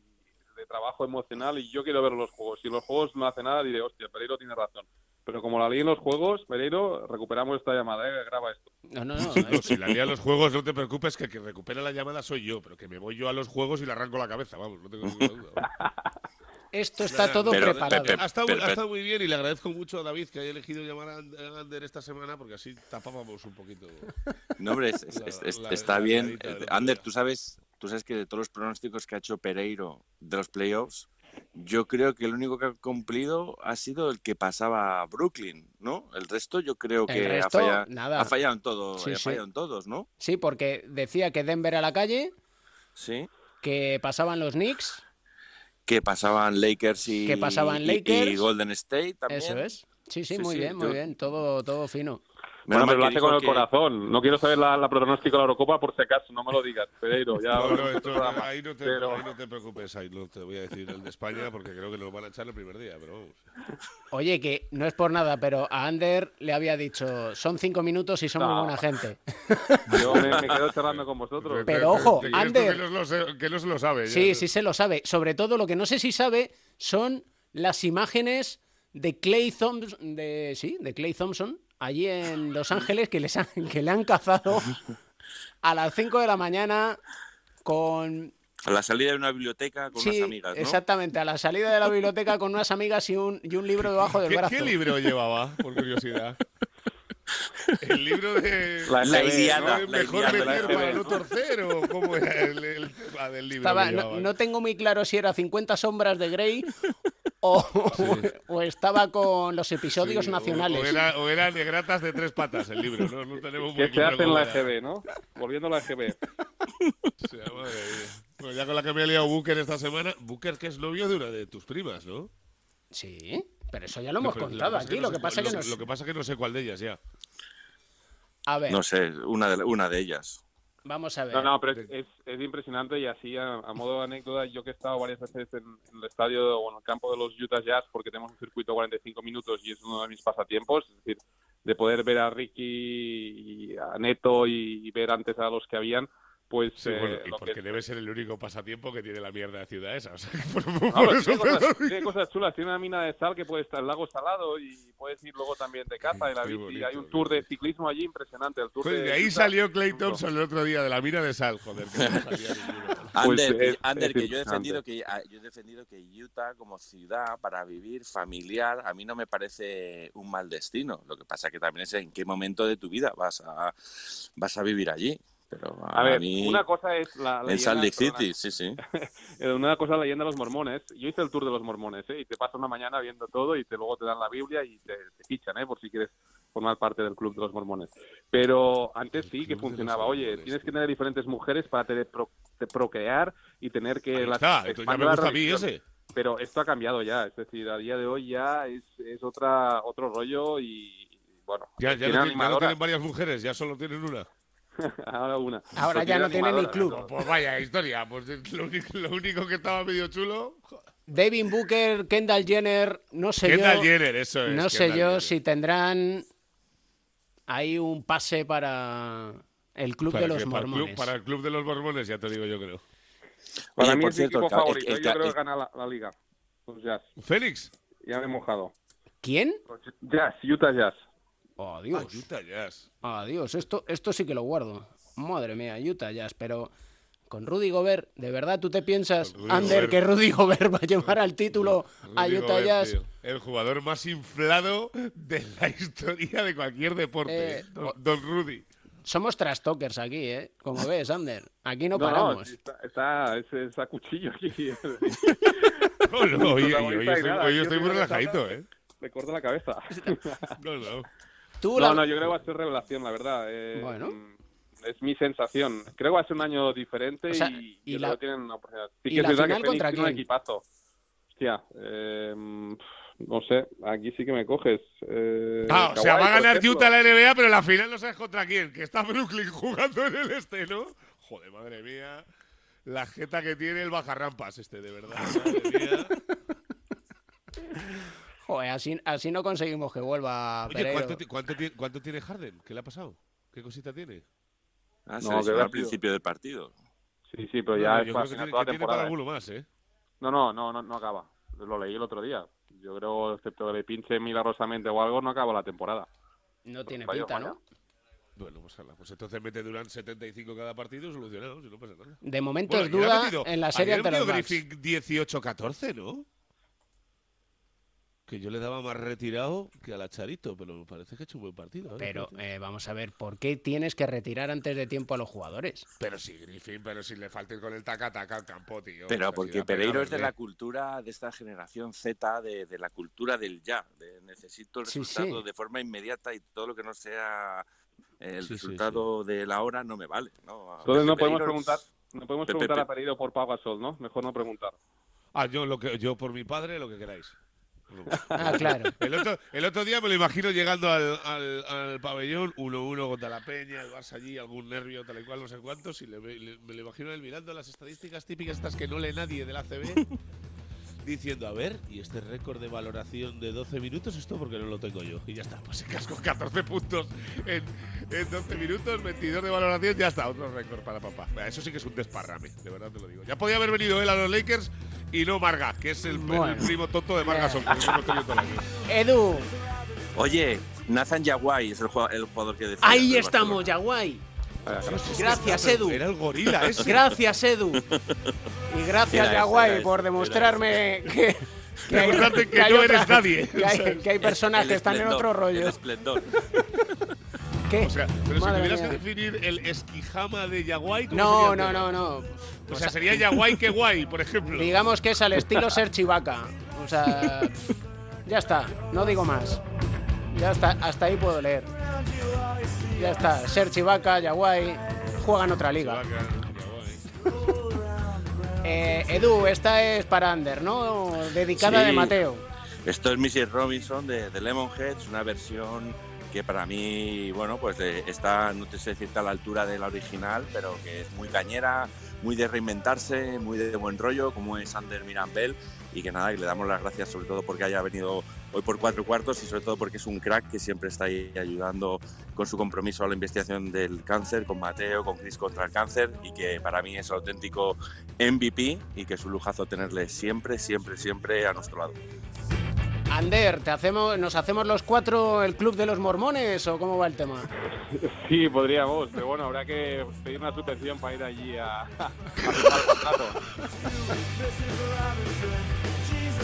de trabajo emocional y yo quiero ver los juegos. Si los juegos no hacen nada diré, hostia, Pereiro tiene razón. Pero como la leí en los juegos, Pereiro, recuperamos esta llamada, ¿eh? graba esto. No, no, no. No, si la lía a los juegos, no te preocupes, que el que recupera la llamada soy yo, pero que me voy yo a los juegos y le arranco la cabeza, vamos, no tengo ninguna duda. Esto está todo Pero- preparado. Ha estado, Pero- ha estado muy bien y le agradezco mucho a David que haya elegido llamar a And- a Ander esta semana porque así tapábamos un poquito. No, hombre, es- es- La- es- es- la- está la bien. Eh, Ander, tú sabes, tú sabes que de todos los pronósticos que ha hecho Pereiro de los playoffs, yo creo que el único que ha cumplido ha sido el que pasaba a Brooklyn, ¿no? El resto yo creo que resto, ha, fallado, nada. ha fallado en todo, Sí, ha sí. fallado en todos, ¿no? Sí, porque decía que Denver a la calle, Sí. que pasaban los Knicks, Que pasaban Lakers y, Que pasaban Lakers. y Golden State también. eso es. Sí, sí, Sí, muy bien, muy yo- bien, todo, todo fino. Menos Bueno, pero lo hace con el que- corazón. No quiero saber la, la pronóstico de la Eurocopa por si acaso, no me lo digas, Pereiro. Ya No, no, esto- programa. ahí, no te, Pero- ahí no te preocupes, ahí no te voy a decir el de España porque creo que nos van a echar el primer día, pero vamos. Oye, que no es por nada, pero a Ander le había dicho, son cinco minutos y son muy buena gente. Yo me, me quedo charlando con vosotros. Pero ojo, ¿Te crees tú Ander- Que no, lo se lo sabe. ya? Sí, sí se lo sabe. Sobre todo lo que no sé si sabe son las imágenes de Clay Thompson, de, sí, de Clay Thompson, allí en Los Ángeles, que, les han- que le han cazado a las 5 de la mañana con... A la salida de una biblioteca con sí, unas amigas, ¿no? exactamente, a la salida de la biblioteca con unas amigas y un, y un libro debajo del ¿Qué, brazo. qué libro llevaba, por curiosidad? El libro de... La La EGB, Iliada, ¿no? la Mejor Iliada, meter la para no ¿no? torcer o cómo era el, el tema del libro Estaba- que no, tengo muy claro si era 50 sombras de Grey o, o estaba con los episodios Sí, nacionales. O, era, o era negratas de tres patas el libro, ¿no? No tenemos muy ¿Qué se hace en la. EGB, no? Volviendo a la EGB. Sea, madre. Bueno, ya con la que me ha liado Booker esta semana. Booker, que es novio de una de tus primas, ¿no? Sí, pero eso ya lo hemos contado pasa aquí. no Lo sé que pasa que que pasa que no sé cuál de ellas ya. A ver, No sé, una de, una de ellas. Vamos a ver. No, no, pero es, es, es impresionante y así, a, a modo de anécdota, yo que he estado varias veces en, en el estadio o en el campo de los Utah Jazz, porque tenemos un circuito de 45 minutos y es uno de mis pasatiempos, es decir, de poder ver a Ricky y a Neto y, y ver antes a los que habían, pues... Sí, eh, bueno, y porque que- debe ser el único pasatiempo que tiene la mierda de ciudad esa. O sea, que por, No, por tiene, cosas, tiene cosas chulas, tiene una mina de sal que puede estar el lago salado y puedes ir luego también de caza y la bici. bonito, Hay un tour de ciclismo allí impresionante. El tour Joder, de, de ahí salió Clay Thompson el otro día, de la mina de sal, joder, que no salía ninguno. Pues Ander, que- es- Ander, es que yo he defendido que ah, yo he defendido que Utah como ciudad para vivir familiar a mí no me parece un mal destino. Lo que pasa que también es en qué momento de tu vida vas a vas a vivir allí. Pero a, A ver, mí una cosa es la en leyenda- Salt Lake City, sí, sí. Una cosa es la leyenda de los mormones. Yo hice el tour de los mormones, ¿eh? Y te pasas una mañana viendo todo y te, luego te dan la Biblia y te, te fichan, ¿eh? Por si quieres formar parte del club de los mormones. Pero antes sí que funcionaba. Oye, mormones, tienes que tener diferentes mujeres para te pro- te procrear y tener que... Ahí las- está, ya me la gusta a mí ese. Pero esto ha cambiado ya. Es decir, a día de hoy ya es, es otra otro rollo y... Bueno, Ya, ya, no, tienen- ya no tienen varias mujeres, ya solo tienen una. Ahora una. Ahora Pues ya no tiene ni club. ¿no? Pues vaya historia, pues lo único, lo único que estaba medio chulo. Devin Booker, Kendall Jenner, no sé Kendall yo. Jenner, eso es. no sé Kendall yo Jenner. si tendrán ahí un pase para el club Para de los que- para el club- mormones. Para el club de los mormones, ya te digo yo creo. Para Oye, mí por es mi equipo el ca- el- favorito. el Yo creo que gana la, la liga. Los Jazz. Félix. Ya me he mojado. ¿Quién? Jazz, Utah Jazz. Oh, Ah, Dios. Utah Jazz. Ah, Dios, esto, esto sí que lo guardo. Madre mía, Utah Jazz, pero con Rudy Gobert, ¿de verdad tú te piensas, Ander, Gobert. que Rudy Gobert va a llevar al título a Utah Gobert, Jazz? tío, el jugador más inflado de la historia de cualquier deporte. Eh, don, don Rudy. Somos trastokers aquí, ¿eh? Como ves, Ander, aquí no, paramos. está, está cuchillo aquí. No, no, hoy, estoy, hoy muy relajadito. ¿eh? Le corto la cabeza. No, no. Tú, No, la- no, yo creo que va a ser revelación, la verdad. Eh, Bueno. Es mi sensación. Creo que va a ser un año diferente O sea, y, y la- creo que tienen una oportunidad. Sí y que es la verdad final que tiene un equipazo. Hostia, eh, no sé, aquí sí que me coges. Eh, Ah, o sea, va a ganar. Utah la NBA, pero la final no sabes contra quién. Que está Brooklyn jugando en el este, ¿no? Joder, madre mía. La jeta que tiene el bajarrampas este, de verdad. Madre mía. Joder, así, así no conseguimos que vuelva Oye. ¿cuánto, cuánto cuánto tiene Harden? ¿Qué le ha pasado? ¿Qué cosita tiene? Ah, se No, que al principio del partido. Sí, sí, pero No, ya yo es creo para que final tiene, toda que tiene para. ¿eh? alguno más, ¿eh? No, no, no, no, no acaba. Lo leí el otro día. Yo creo, excepto que le pinche milagrosamente o algo, no acaba la temporada. No tiene Fallo, pinta. ¿no? Bueno, pues, pues entonces mete Durant 75 cada partido solucionado, si no pasa nada. De momento Bueno, es duda en la serie ayer ante los metió Bucks. Griffin 18-14, ¿no? Que yo le daba más retirado que al Charito, pero me parece que ha hecho un buen partido. ¿eh? Pero eh, vamos a ver, ¿por qué tienes que retirar antes de tiempo a los jugadores? Pero si Griffin, pero si le falta ir con el taca-taca al campo, tío. Pero O sea, si porque Pereiro es de la cultura de esta generación Z, de, de la cultura del ya, de necesito el Sí, resultado sí. de forma inmediata y todo lo que no sea el Sí, sí, resultado de la hora no me vale. ¿no? Entonces no podemos preguntar, no podemos preguntar a Pereiro por Pau Gasol, ¿no? Mejor no preguntar. Ah, yo, lo que, yo por mi padre, lo que queráis. Ah, claro. El otro, el otro día me lo imagino llegando al, al, al pabellón 1-1 contra la Peña, el Barça allí, algún nervio, tal y cual, no sé cuántos, y le, le- me lo imagino él mirando las estadísticas típicas estas que no lee nadie del ACB, diciendo, a ver, y este récord de valoración de 12 minutos, esto porque no lo tengo yo. Y ya está, pues se casco 14 puntos en, en 12 minutos, 22 de valoración, ya está, otro récord para papá. Eso sí que es un desparrame, de verdad te lo digo. Ya podía haber venido él a los Lakers y no Marga, que es el, el Bueno. primo tonto de Marga Sol, que el. Edu, Oye, Nathan Yaguay es el jugador, el jugador que decía. ahí estamos. Yaguay. Gracias, Edu. Era el gorila ese. Gracias, Edu. Y gracias, Yaguay, por demostrarme que, que Recordarte que hay no eres nadie. Que hay, que hay personas El que están en otro rollo. El esplendor. ¿Qué? O sea, pero si tuvieras mía. que definir el esquijama de Yaguay, ¿cómo No, sería no, no, tema? no. O sea, sería Yaguay que guay, por ejemplo. Digamos que es al estilo ser chivaca. O sea, ya está, no digo más. Ya está, hasta ahí puedo leer. Ya está, ser chivaca, Yaguay, juega en otra liga. Eh, Edu, esta es para Ander, ¿no? Dedicada Sí. de Mateo. Esto es Mrs. Robinson de, de Lemonhead, es una versión que para mí, bueno, pues eh, está, no te sé decirte a la altura de la original, pero que es muy cañera, muy de reinventarse, muy de buen rollo, como es Ander Mirambel, y que nada, que le damos las gracias sobre todo porque haya venido hoy por cuatro cuartos y sobre todo porque es un crack que siempre está ahí ayudando con su compromiso a la investigación del cáncer, con Mateo, con Chris contra el cáncer, y que para mí es auténtico MVP y que es un lujazo tenerle siempre, siempre, siempre a nuestro lado. Ander, ¿te hacemos, ¿nos hacemos los cuatro el club de los mormones o cómo va el tema? Sí, podríamos, pero bueno, habrá que pedir una subvención para ir allí a, a firmar el contrato.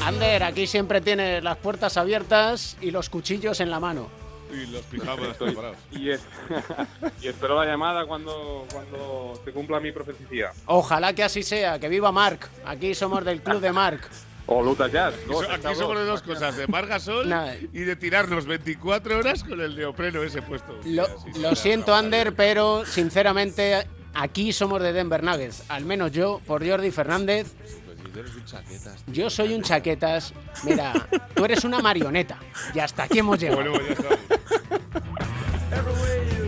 Ander, aquí siempre tienes las puertas abiertas y los cuchillos en la mano. Y los pijamas Estoy- preparados. y, es- y espero la llamada cuando, cuando se cumpla mi profecía. Ojalá que así sea, que viva Mark. Aquí somos del club de Mark. O Luta Jazz. Aquí, somos dos. de dos cosas, de Margasol Nada. y de tirarnos 24 horas con el neopreno ese puesto. Lo, Sí, sí, lo sí, siento, Ander, pero sinceramente aquí somos de Denver Nuggets. Al menos yo, por Jordi Fernández. Pues si tú eres un chaquetas. tío. Yo soy un chaquetas. Mira, tú eres una marioneta. Y hasta aquí hemos llegado. Bueno,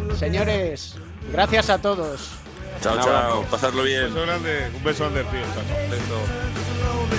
ya. Señores, gracias a todos. Chao, chao, abrazo. pasarlo Un bien. beso grande. Un beso, Ander, tío. Chao, chao.